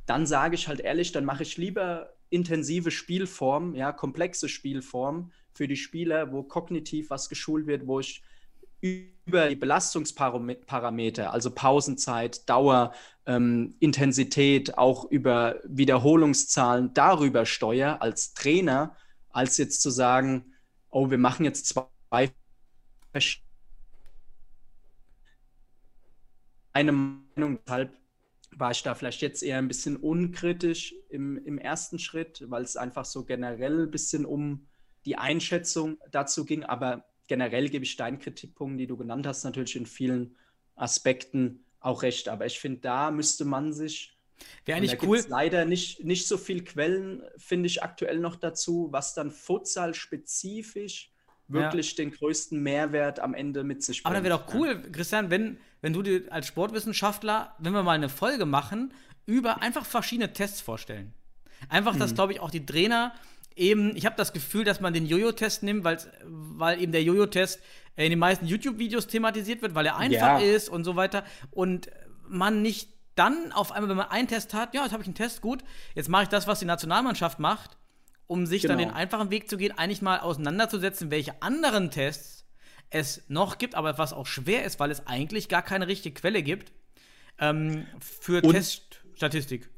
dann sage ich halt ehrlich, dann mache ich lieber intensive Spielform, ja, komplexe Spielform für die Spieler, wo kognitiv was geschult wird, wo ich über die Belastungsparameter, also Pausenzeit, Dauer, ähm, Intensität, auch über Wiederholungszahlen darüber steuere als Trainer, als jetzt zu sagen, oh, wir machen jetzt zwei eine Meinung, deshalb war ich da vielleicht jetzt eher ein bisschen unkritisch im, im ersten Schritt, weil es einfach so generell ein bisschen um die Einschätzung dazu ging. Aber generell gebe ich deinen Kritikpunkten, die du genannt hast, natürlich in vielen Aspekten auch recht. Aber ich finde, da müsste man sich. Wäre eigentlich cool. leider nicht, nicht so viel Quellen, finde ich aktuell noch dazu, was dann Futsal-spezifisch wirklich den größten Mehrwert am Ende mit sich bringt. Aber dann wäre doch cool, Christian, wenn, wenn du dir als Sportwissenschaftler, wenn wir mal eine Folge machen, über einfach verschiedene Tests vorstellen. Einfach, Mhm. dass, glaube ich, auch die Trainer eben, ich habe das Gefühl, dass man den Jojo-Test nimmt, weil eben der Jojo-Test in den meisten YouTube-Videos thematisiert wird, weil er einfach Ja. ist und so weiter. Und man nicht dann auf einmal, wenn man einen Test hat, ja, jetzt habe ich einen Test, gut, jetzt mache ich das, was die Nationalmannschaft macht, um sich dann Genau. den einfachen Weg zu gehen, eigentlich mal auseinanderzusetzen, welche anderen Tests es noch gibt, aber was auch schwer ist, weil es eigentlich gar keine richtige Quelle gibt ähm, für Und- Teststatistik.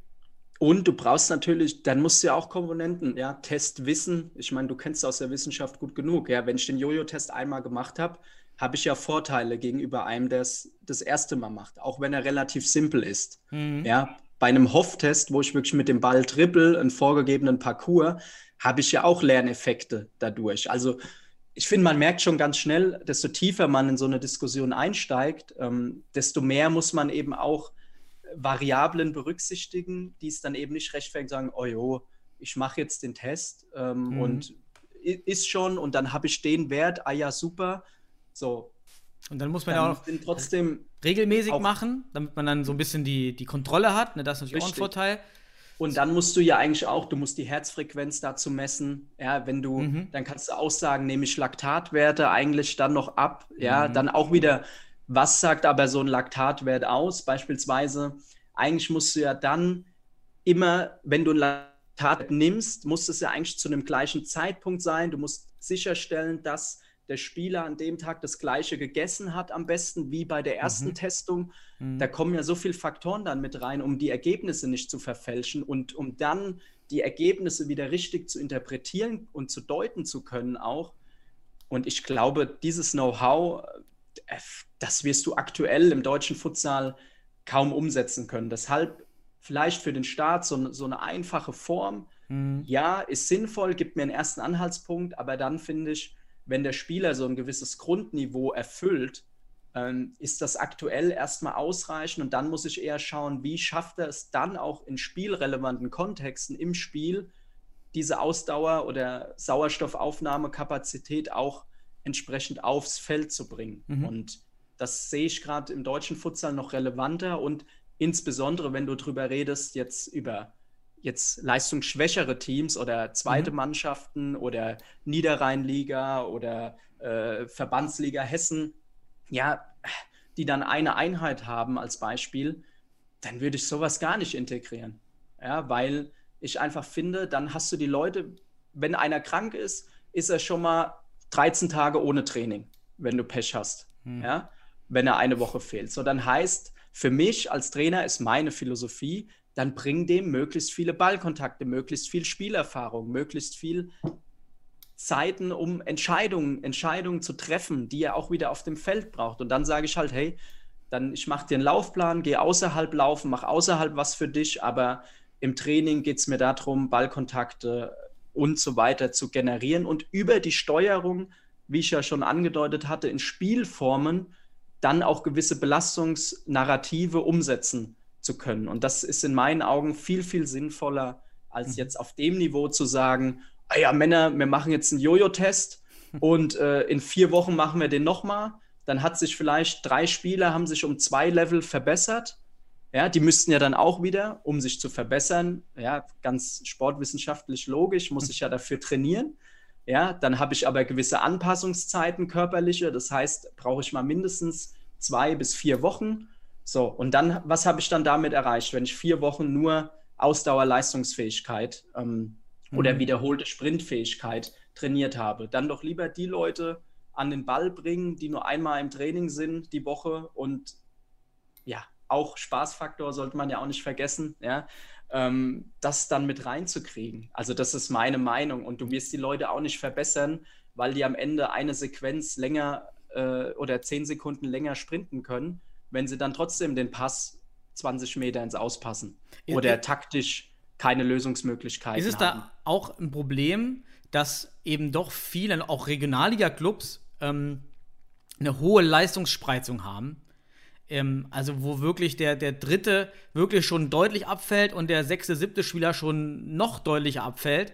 Und du brauchst natürlich, dann musst du ja auch Komponenten, ja, Testwissen. Ich meine, du kennst aus der Wissenschaft gut genug. Ja, wenn ich den Jojo-Test einmal gemacht habe, habe ich ja Vorteile gegenüber einem, der es das erste Mal macht, auch wenn er relativ simpel ist. Ja, bei einem Hoff-Test, wo ich wirklich mit dem Ball trippel, einen vorgegebenen Parcours, habe ich ja auch Lerneffekte dadurch. Also ich finde, man merkt schon ganz schnell, desto tiefer man in so eine Diskussion einsteigt, ähm, desto mehr muss man eben auch Variablen berücksichtigen, die es dann eben nicht rechtfertigen, sagen, oh jo, ich mache jetzt den Test ähm, Mhm. und ist schon und dann habe ich den Wert, ah ja, super. So, Und dann muss man ja dann auch noch sind trotzdem regelmäßig auch- machen, damit man dann so ein bisschen die, die Kontrolle hat. Ne? Das ist natürlich auch ein Richtig. Vorteil. Und dann musst du ja eigentlich auch, du musst die Herzfrequenz dazu messen. Ja, wenn du, Mhm. dann kannst du auch sagen, nehme ich Laktatwerte eigentlich dann noch ab. Ja, Mhm. dann auch wieder, was sagt aber so ein Laktatwert aus? Beispielsweise, eigentlich musst du ja dann immer, wenn du ein Laktat nimmst, muss es ja eigentlich zu einem gleichen Zeitpunkt sein. Du musst sicherstellen, dass der Spieler an dem Tag das gleiche gegessen hat, am besten wie bei der ersten Mhm. Testung. Mhm. Da kommen ja so viele Faktoren dann mit rein, um die Ergebnisse nicht zu verfälschen und um dann die Ergebnisse wieder richtig zu interpretieren und zu deuten zu können auch. Und ich glaube, dieses Know-how, äh, das wirst du aktuell im deutschen Futsal kaum umsetzen können. Deshalb vielleicht für den Start so, so eine einfache Form. Mhm. Ja, ist sinnvoll, gibt mir einen ersten Anhaltspunkt, aber dann finde ich, wenn der Spieler so ein gewisses Grundniveau erfüllt, ähm, ist das aktuell erstmal ausreichend und dann muss ich eher schauen, wie schafft er es dann auch in spielrelevanten Kontexten im Spiel, diese Ausdauer oder Sauerstoffaufnahmekapazität auch entsprechend aufs Feld zu bringen. Mhm. Und das sehe ich gerade im deutschen Futsal noch relevanter und insbesondere, wenn du drüber redest, jetzt über jetzt leistungsschwächere Teams oder zweite Mhm. Mannschaften oder Niederrheinliga oder äh, Verbandsliga Hessen, ja, die dann eine Einheit haben als Beispiel, dann würde ich sowas gar nicht integrieren. Ja, weil ich einfach finde, dann hast du die Leute, wenn einer krank ist, ist er schon mal 13 Tage ohne Training, wenn du Pech hast. Hm. Ja, wenn er eine Woche fehlt. So, dann heißt, für mich als Trainer ist meine Philosophie, dann bring dem möglichst viele Ballkontakte, möglichst viel Spielerfahrung, möglichst viel Zeiten, um Entscheidungen, Entscheidungen zu treffen, die er auch wieder auf dem Feld braucht. Und dann sage ich halt, hey, dann ich mache dir einen Laufplan, gehe außerhalb laufen, mach außerhalb was für dich, aber im Training geht es mir darum, Ballkontakte und so weiter zu generieren und über die Steuerung, wie ich ja schon angedeutet hatte, in Spielformen dann auch gewisse Belastungsnarrative umsetzen zu können. Und das ist in meinen Augen viel, viel sinnvoller, als jetzt auf dem Niveau zu sagen, ah ja, Männer, wir machen jetzt einen Jojo-Test und äh, in vier Wochen machen wir den nochmal. Dann hat sich vielleicht drei Spieler haben sich um zwei Level verbessert. Ja, die müssten ja dann auch wieder, um sich zu verbessern, ja, ganz sportwissenschaftlich logisch, muss ich ja dafür trainieren. Ja, dann habe ich aber gewisse Anpassungszeiten körperliche. Das heißt, brauche ich mal mindestens zwei bis vier Wochen. So, und dann, was habe ich dann damit erreicht, wenn ich vier Wochen nur Ausdauerleistungsfähigkeit ähm, oder Mhm. wiederholte Sprintfähigkeit trainiert habe? Dann doch lieber die Leute an den Ball bringen, die nur einmal im Training sind die Woche und ja, auch Spaßfaktor sollte man ja auch nicht vergessen, ja, ähm, das dann mit reinzukriegen. Also das ist meine Meinung und du wirst die Leute auch nicht verbessern, weil die am Ende eine Sequenz länger äh, oder zehn Sekunden länger sprinten können, wenn sie dann trotzdem den Pass 20 Meter ins Auspassen Ist- oder taktisch keine Lösungsmöglichkeiten Ist es haben. da auch ein Problem, dass eben doch viele, auch Regionalliga-Clubs, ähm, eine hohe Leistungsspreizung haben? ähm, also wo wirklich der, der dritte wirklich schon deutlich abfällt und der sechste, siebte Spieler schon noch deutlicher abfällt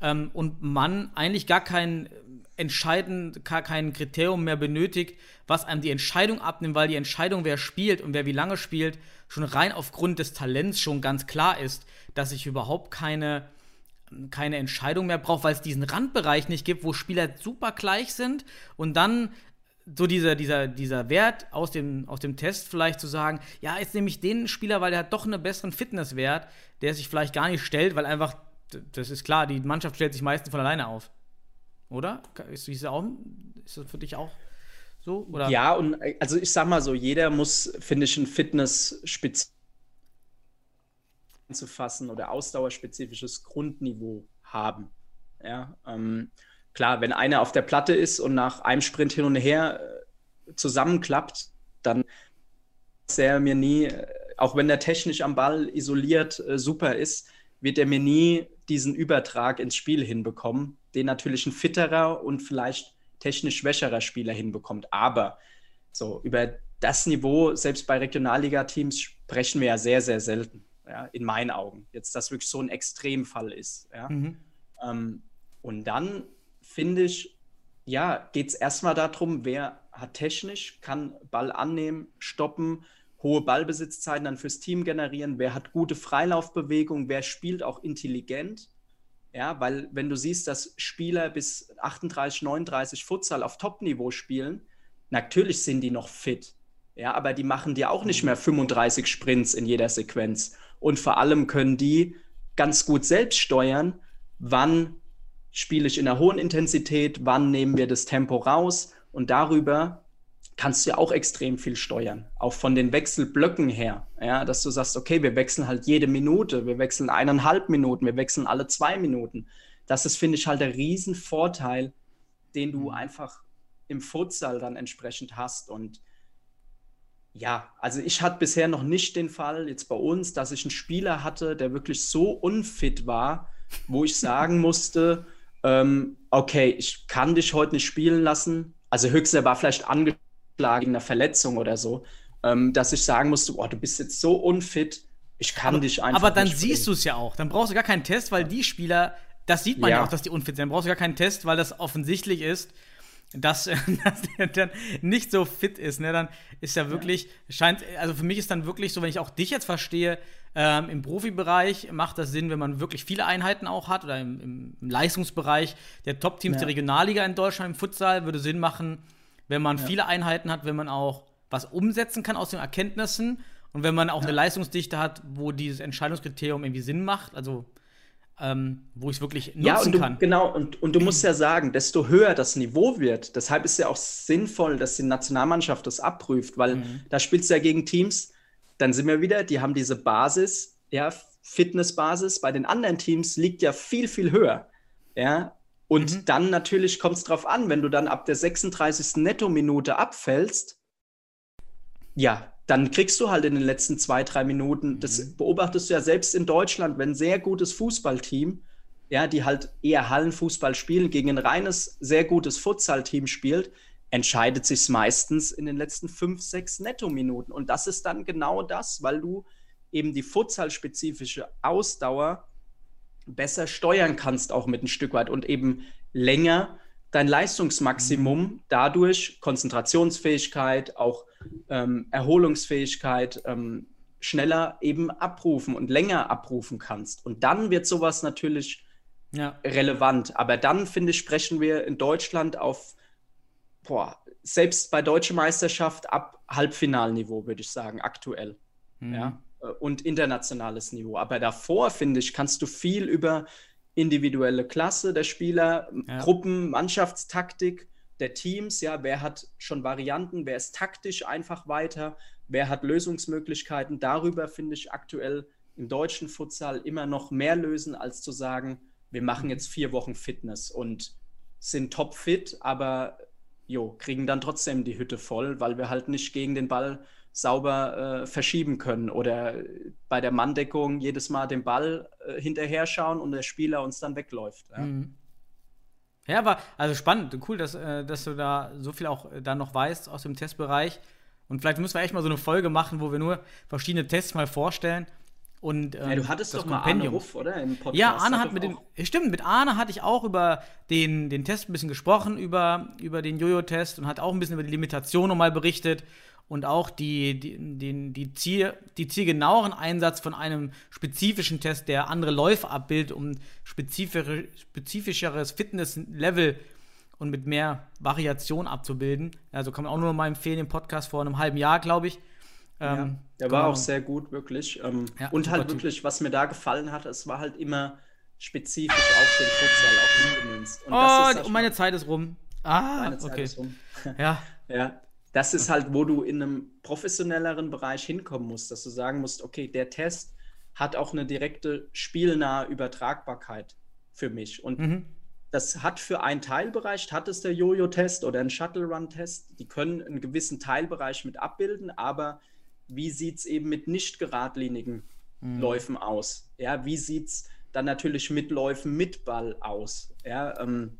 ähm, und man eigentlich gar kein entscheidend, gar kein Kriterium mehr benötigt, was einem die Entscheidung abnimmt, weil die Entscheidung, wer spielt und wer wie lange spielt, schon rein aufgrund des Talents schon ganz klar ist, dass ich überhaupt keine keine Entscheidung mehr brauche, weil es diesen Randbereich nicht gibt, wo Spieler super gleich sind und dann so dieser, dieser, dieser Wert aus dem, aus dem Test vielleicht zu sagen, ja, jetzt nehme ich den Spieler, weil der hat doch einen besseren Fitnesswert, der sich vielleicht gar nicht stellt, weil einfach, das ist klar, die Mannschaft stellt sich meistens von alleine auf. Oder? Ist, ist, auch, ist das für dich auch so? Oder? Ja, und also ich sag mal so, jeder muss, finde ich, ein Fitness-spezifisch zu fassen oder ausdauerspezifisches Grundniveau haben. Ja, ähm, klar, wenn einer auf der Platte ist und nach einem Sprint hin und her äh, zusammenklappt, dann ist er mir nie, äh, auch wenn er technisch am Ball isoliert äh, super ist, wird er mir nie diesen Übertrag ins Spiel hinbekommen, den natürlich ein fitterer und vielleicht technisch schwächerer Spieler hinbekommt. Aber so über das Niveau, selbst bei Regionalliga-Teams, sprechen wir ja sehr, sehr selten ja, in meinen Augen. Jetzt, dass wirklich so ein Extremfall ist. Ja. Mhm. Ähm, und dann finde ich, ja, geht es erstmal darum, wer hat technisch, kann Ball annehmen, stoppen, hohe Ballbesitzzeiten dann fürs Team generieren, wer hat gute Freilaufbewegung, wer spielt auch intelligent. Ja, weil wenn du siehst, dass Spieler bis 38, 39 Futsal auf Top-Niveau spielen, natürlich sind die noch fit. Ja, aber die machen dir auch nicht mehr 35 Sprints in jeder Sequenz. Und vor allem können die ganz gut selbst steuern, wann spiele ich in einer hohen Intensität, wann nehmen wir das Tempo raus. Und darüber kannst du ja auch extrem viel steuern, auch von den Wechselblöcken her. Ja, dass du sagst, okay, wir wechseln halt jede Minute, wir wechseln eineinhalb Minuten, wir wechseln alle zwei Minuten. Das ist, finde ich, halt der Riesenvorteil, den du einfach im Futsal dann entsprechend hast. Und ja, also ich hatte bisher noch nicht den Fall jetzt bei uns, dass ich einen Spieler hatte, der wirklich so unfit war, wo ich sagen musste, ähm, okay, ich kann dich heute nicht spielen lassen. Also höchstens er war vielleicht angeschlagen in einer Verletzung oder so, ähm, dass ich sagen musste, oh, du bist jetzt so unfit, ich kann aber, dich einfach. Aber dann siehst du es ja auch. Dann brauchst du gar keinen Test, weil die Spieler, das sieht man ja, ja auch, dass die unfit sind. Dann brauchst du gar keinen Test, weil das offensichtlich ist dass, dass der dann nicht so fit ist, ne, dann ist ja wirklich, scheint, also für mich ist dann wirklich so, wenn ich auch dich jetzt verstehe, ähm, im Profibereich macht das Sinn, wenn man wirklich viele Einheiten auch hat oder im, im Leistungsbereich der Top-Teams ja. der Regionalliga in Deutschland im Futsal würde Sinn machen, wenn man ja. viele Einheiten hat, wenn man auch was umsetzen kann aus den Erkenntnissen und wenn man auch ja. eine Leistungsdichte hat, wo dieses Entscheidungskriterium irgendwie Sinn macht, also ähm, wo ich es wirklich nutzen ja, und du, kann. Genau, und, und du musst ja sagen, desto höher das Niveau wird, deshalb ist ja auch sinnvoll, dass die Nationalmannschaft das abprüft, weil mhm. da spielst du ja gegen Teams, dann sind wir wieder, die haben diese Basis, ja, Fitnessbasis, bei den anderen Teams liegt ja viel, viel höher. Ja, und mhm. dann natürlich kommt es darauf an, wenn du dann ab der 36. Netto-Minute abfällst, ja, dann kriegst du halt in den letzten zwei, drei Minuten, das mhm. beobachtest du ja selbst in Deutschland, wenn ein sehr gutes Fußballteam, ja, die halt eher Hallenfußball spielen, gegen ein reines, sehr gutes Futsal-Team spielt, entscheidet sich meistens in den letzten fünf, sechs Netto-Minuten. Und das ist dann genau das, weil du eben die Futsal-spezifische Ausdauer besser steuern kannst, auch mit ein Stück weit und eben länger dein Leistungsmaximum mhm. dadurch, Konzentrationsfähigkeit, auch ähm, Erholungsfähigkeit, ähm, schneller eben abrufen und länger abrufen kannst. Und dann wird sowas natürlich ja. relevant. Aber dann, finde ich, sprechen wir in Deutschland auf, boah, selbst bei deutscher Meisterschaft ab Halbfinalniveau, würde ich sagen, aktuell. Mhm. Ja? Äh, und internationales Niveau. Aber davor, finde ich, kannst du viel über individuelle Klasse der Spieler, ja. Gruppen, Mannschaftstaktik der Teams, ja, wer hat schon Varianten, wer ist taktisch einfach weiter, wer hat Lösungsmöglichkeiten. Darüber finde ich aktuell im deutschen Futsal immer noch mehr lösen, als zu sagen, wir machen jetzt vier Wochen Fitness und sind topfit, aber jo, kriegen dann trotzdem die Hütte voll, weil wir halt nicht gegen den Ball sauber äh, verschieben können oder bei der Manndeckung jedes Mal den Ball äh, hinterher schauen und der Spieler uns dann wegläuft. Ja, mhm. ja war also spannend, cool, dass, äh, dass du da so viel auch äh, da noch weißt aus dem Testbereich. Und vielleicht müssen wir echt mal so eine Folge machen, wo wir nur verschiedene Tests mal vorstellen. Und, ähm, Ja, du hattest das doch mal Arne Kompendium. Ruff, oder? Im Podcast. Ja, Arne hat doch mit dem, stimmt, mit Arne hatte ich auch über den, den Test ein bisschen gesprochen, über, über den Jojo-Test und hat auch ein bisschen über die Limitation nochmal berichtet und auch die, die, den, die, Ziel, die zielgenaueren Einsatz von einem spezifischen Test, der andere Läufe abbildet, um spezifische, spezifischeres Fitnesslevel und mit mehr Variation abzubilden. Also kann man auch nur noch mal empfehlen, den Podcast vor einem halben Jahr, glaube ich. Ja, Ähm, der kann war auch sehr gut, wirklich. Ähm, Ja, und halt Typ. wirklich, was mir da gefallen hat, es war halt immer spezifisch auf den Futsal auch hingemünzt. Und Oh, und meine Zeit ist rum. Ah, meine Zeit okay. ist rum. Ja, Ja, das ist halt, wo du in einem professionelleren Bereich hinkommen musst, dass du sagen musst, okay, der Test hat auch eine direkte spielnahe Übertragbarkeit für mich. Und Mhm. das hat für einen Teilbereich, hat es der Jojo-Test oder ein Shuttle-Run-Test, die können einen gewissen Teilbereich mit abbilden, aber wie sieht es eben mit nicht geradlinigen Läufen aus? Ja, wie sieht es dann natürlich mit Läufen mit Ball aus? Ja, ähm,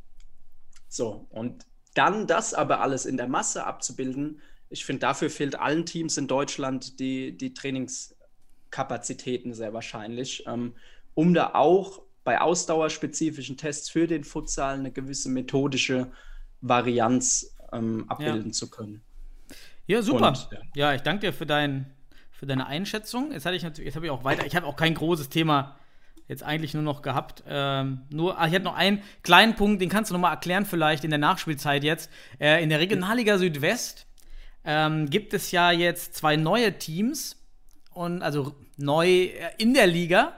so, und dann das aber alles in der Masse abzubilden, ich finde, dafür fehlt allen Teams in Deutschland die, die Trainingskapazitäten sehr wahrscheinlich, ähm, um da auch bei ausdauerspezifischen Tests für den Futsal eine gewisse methodische Varianz ähm, abbilden zu können. Ja, super. Und, ja. ja. ich danke dir für, dein, für deine Einschätzung. Jetzt hatte ich natürlich, jetzt habe ich auch weiter, ich habe auch kein großes Thema jetzt eigentlich nur noch gehabt. Ähm, nur, ah, ich hatte noch einen kleinen Punkt, den kannst du noch mal erklären vielleicht in der Nachspielzeit jetzt. Äh, in der Regionalliga Südwest ähm, gibt es ja jetzt zwei neue Teams und also neu äh, in der Liga.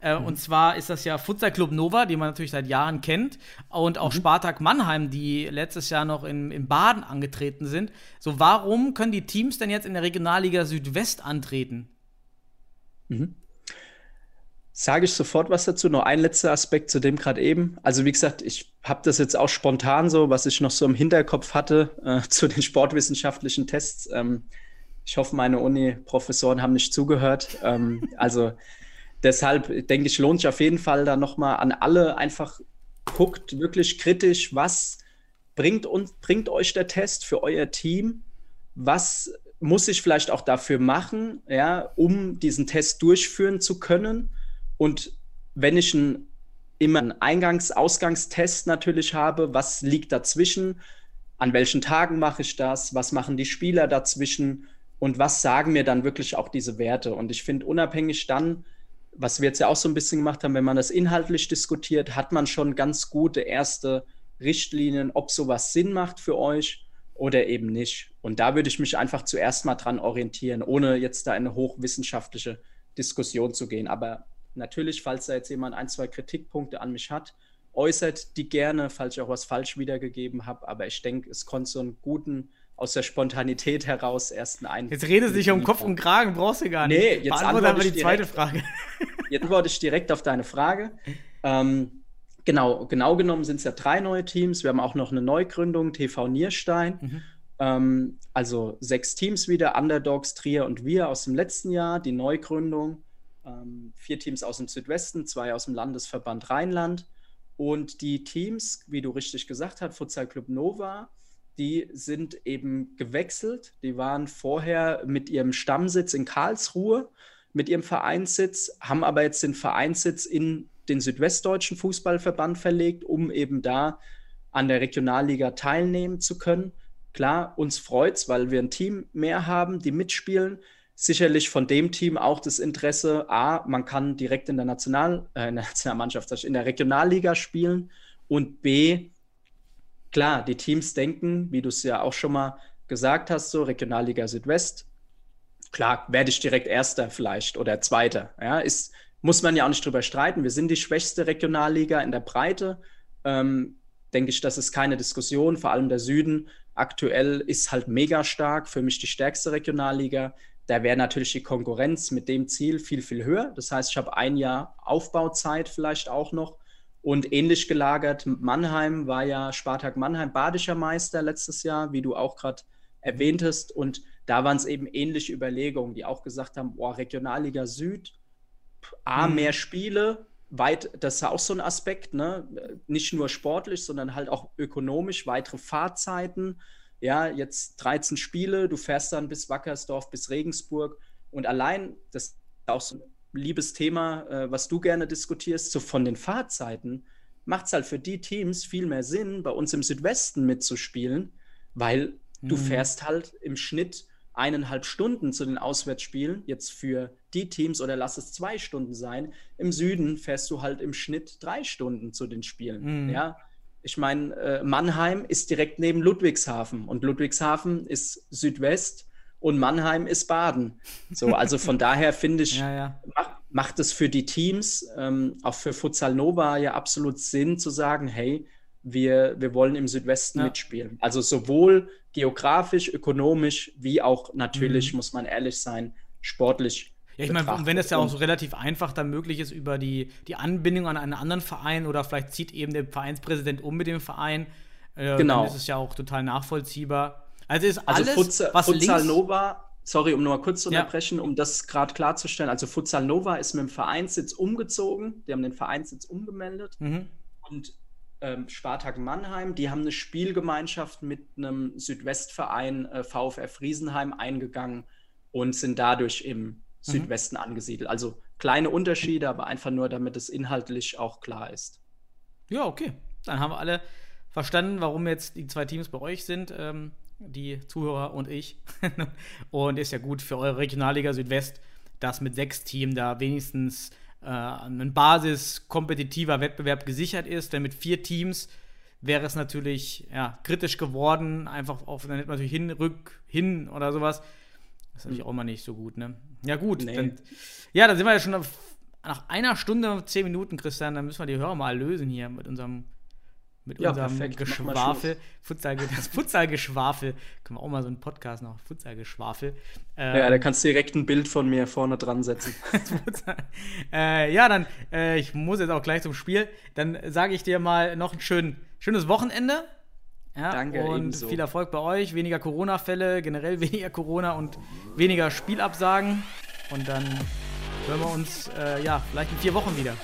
Äh, Und zwar ist das ja Futsal Club Nova, die man natürlich seit Jahren kennt, und auch Spartak Mannheim, die letztes Jahr noch in, in Baden angetreten sind. So, warum können die Teams denn jetzt in der Regionalliga Südwest antreten? Sage ich sofort was dazu. Noch ein letzter Aspekt zu dem gerade eben. Also wie gesagt, ich habe das jetzt auch spontan so, was ich noch so im Hinterkopf hatte äh, zu den sportwissenschaftlichen Tests. Ähm, ich hoffe, meine Uni-Professoren haben nicht zugehört. Ähm, also deshalb denke ich, lohnt sich auf jeden Fall da nochmal an alle einfach guckt wirklich kritisch, was bringt, uns, bringt euch der Test für euer Team? Was muss ich vielleicht auch dafür machen, ja, um diesen Test durchführen zu können? Und wenn ich einen, immer einen Eingangs-Ausgangstest natürlich habe, was liegt dazwischen? An welchen Tagen mache ich das? Was machen die Spieler dazwischen? Und was sagen mir dann wirklich auch diese Werte? Und ich finde, unabhängig dann, was wir jetzt ja auch so ein bisschen gemacht haben, wenn man das inhaltlich diskutiert, hat man schon ganz gute erste Richtlinien, ob sowas Sinn macht für euch oder eben nicht. Und da würde ich mich einfach zuerst mal dran orientieren, ohne jetzt da in eine hochwissenschaftliche Diskussion zu gehen. Aber natürlich, falls da jetzt jemand ein, zwei Kritikpunkte an mich hat, äußert die gerne, falls ich auch was falsch wiedergegeben habe. Aber ich denke, es konnte so einen guten, aus der Spontanität heraus ersten Eindruck. Jetzt redest du dich um Kopf und Kragen, brauchst du gar nicht. Nee, jetzt Beantworte antworte aber ich die zweite direkt. Frage. Jetzt antworte ich direkt auf deine Frage. Ähm, genau, genau genommen sind es ja drei neue Teams. Wir haben auch noch eine Neugründung, TV Nierstein. Ähm, also sechs Teams wieder, Underdogs, Trier und wir aus dem letzten Jahr, die Neugründung. Ähm, vier Teams aus dem Südwesten, zwei aus dem Landesverband Rheinland. Und die Teams, wie du richtig gesagt hast, Futsal Club Nova, die sind eben gewechselt. Die waren vorher mit ihrem Stammsitz in Karlsruhe, mit ihrem Vereinssitz, haben aber jetzt den Vereinssitz in den Südwestdeutschen Fußballverband verlegt, um eben da an der Regionalliga teilnehmen zu können. Klar, uns freut es, weil wir ein Team mehr haben, die mitspielen. Sicherlich von dem Team auch das Interesse, A, man kann direkt in der, National, äh, in der Nationalmannschaft, in der Regionalliga spielen und B, klar, die Teams denken, wie du es ja auch schon mal gesagt hast, so Regionalliga Südwest, klar, werde ich direkt Erster vielleicht oder Zweiter. Ja, ist, muss man ja auch nicht drüber streiten. Wir sind die schwächste Regionalliga in der Breite. Ähm, denke ich, das ist keine Diskussion. Vor allem der Süden aktuell ist halt mega stark. Für mich die stärkste Regionalliga. Da wäre natürlich die Konkurrenz mit dem Ziel viel, viel höher. Das heißt, ich habe ein Jahr Aufbauzeit vielleicht auch noch. Und ähnlich gelagert, Mannheim war ja Spartak Mannheim badischer Meister letztes Jahr, wie du auch gerade erwähntest. Und da waren es eben ähnliche Überlegungen, die auch gesagt haben, boah, Regionalliga Süd, A, Mhm. mehr Spiele, weit, das ist ja auch so ein Aspekt, ne? Nicht nur sportlich, sondern halt auch ökonomisch, weitere Fahrzeiten. Ja, jetzt 13 Spiele, du fährst dann bis Wackersdorf, bis Regensburg und allein, das ist auch so ein liebes Thema, äh, was du gerne diskutierst, so von den Fahrzeiten, macht es halt für die Teams viel mehr Sinn, bei uns im Südwesten mitzuspielen, weil mhm. du fährst halt im Schnitt eineinhalb Stunden zu den Auswärtsspielen, jetzt für die Teams oder lass es zwei Stunden sein. Im Süden fährst du halt im Schnitt drei Stunden zu den Spielen. Mhm. Ja, ich meine, äh, Mannheim ist direkt neben Ludwigshafen und Ludwigshafen ist Südwest und Mannheim ist Baden. So, also von daher finde ich, ja, ja. Macht, macht es für die Teams, ähm, auch für Futsal Nova ja absolut Sinn zu sagen, hey, wir, wir wollen im Südwesten ja. mitspielen. Also sowohl geografisch, ökonomisch, wie auch natürlich, mhm. muss man ehrlich sein, sportlich. Ja, ich meine, wenn es ja auch so relativ einfach dann möglich ist über die, die Anbindung an einen anderen Verein oder vielleicht zieht eben der Vereinspräsident um mit dem Verein, äh, genau. dann ist es ja auch total nachvollziehbar. Also ist also alles, Futsal, was Futsal Nova, sorry, um nur mal kurz zu unterbrechen, ja. um das gerade klarzustellen. Also Futsal Nova ist mit dem Vereinssitz umgezogen, die haben den Vereinssitz umgemeldet mhm. und ähm, Spartak Mannheim, die haben eine Spielgemeinschaft mit einem Südwestverein äh, VfR Friesenheim eingegangen und sind dadurch im mhm. Südwesten angesiedelt. Also kleine Unterschiede, aber einfach nur, damit es inhaltlich auch klar ist. Ja, okay. Dann haben wir alle verstanden, warum jetzt die zwei Teams bei euch sind, ähm, die Zuhörer und ich. und ist ja gut für eure Regionalliga Südwest, dass mit sechs Teams da wenigstens äh, ein basiskompetitiver Wettbewerb gesichert ist, denn mit vier Teams wäre es natürlich ja, kritisch geworden, einfach auf, dann hätte man natürlich hin, rück, hin oder sowas. Das ist natürlich auch immer nicht so gut, ne? Ja, gut. Nee. Dann, ja, dann sind wir ja schon auf, nach einer Stunde und zehn Minuten, Christian, dann müssen wir die Hörer mal lösen hier mit unserem mit ja, unserem perfekt. Geschwafel. Futsal, das Futsalgeschwafel. Können wir auch mal so einen Podcast noch. Futsalgeschwafel. Ähm, ja, da kannst du direkt ein Bild von mir vorne dran setzen. äh, ja, dann, äh, ich muss jetzt auch gleich zum Spiel. Dann sage ich dir mal noch ein schön, schönes Wochenende. Ja, Danke. Und ebenso. viel Erfolg bei euch. Weniger Corona-Fälle, generell weniger Corona und weniger Spielabsagen. Und dann hören wir uns äh, ja vielleicht in vier Wochen wieder.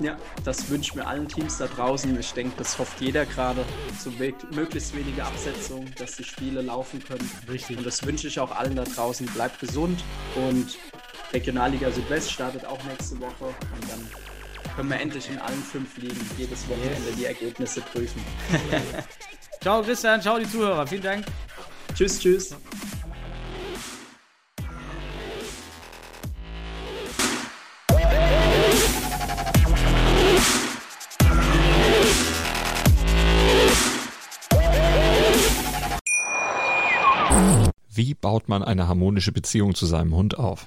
Ja, das wünsche ich mir allen Teams da draußen. Ich denke, das hofft jeder gerade. So möglichst wenige Absetzungen, dass die Spiele laufen können. Richtig. Und das wünsche ich auch allen da draußen. Bleibt gesund und Regionalliga Südwest startet auch nächste Woche. Und dann können wir endlich in allen fünf Ligen jedes Wochenende die Ergebnisse prüfen. ciao Christian, ciao die Zuhörer. Vielen Dank. Tschüss, tschüss. Wie baut man eine harmonische Beziehung zu seinem Hund auf?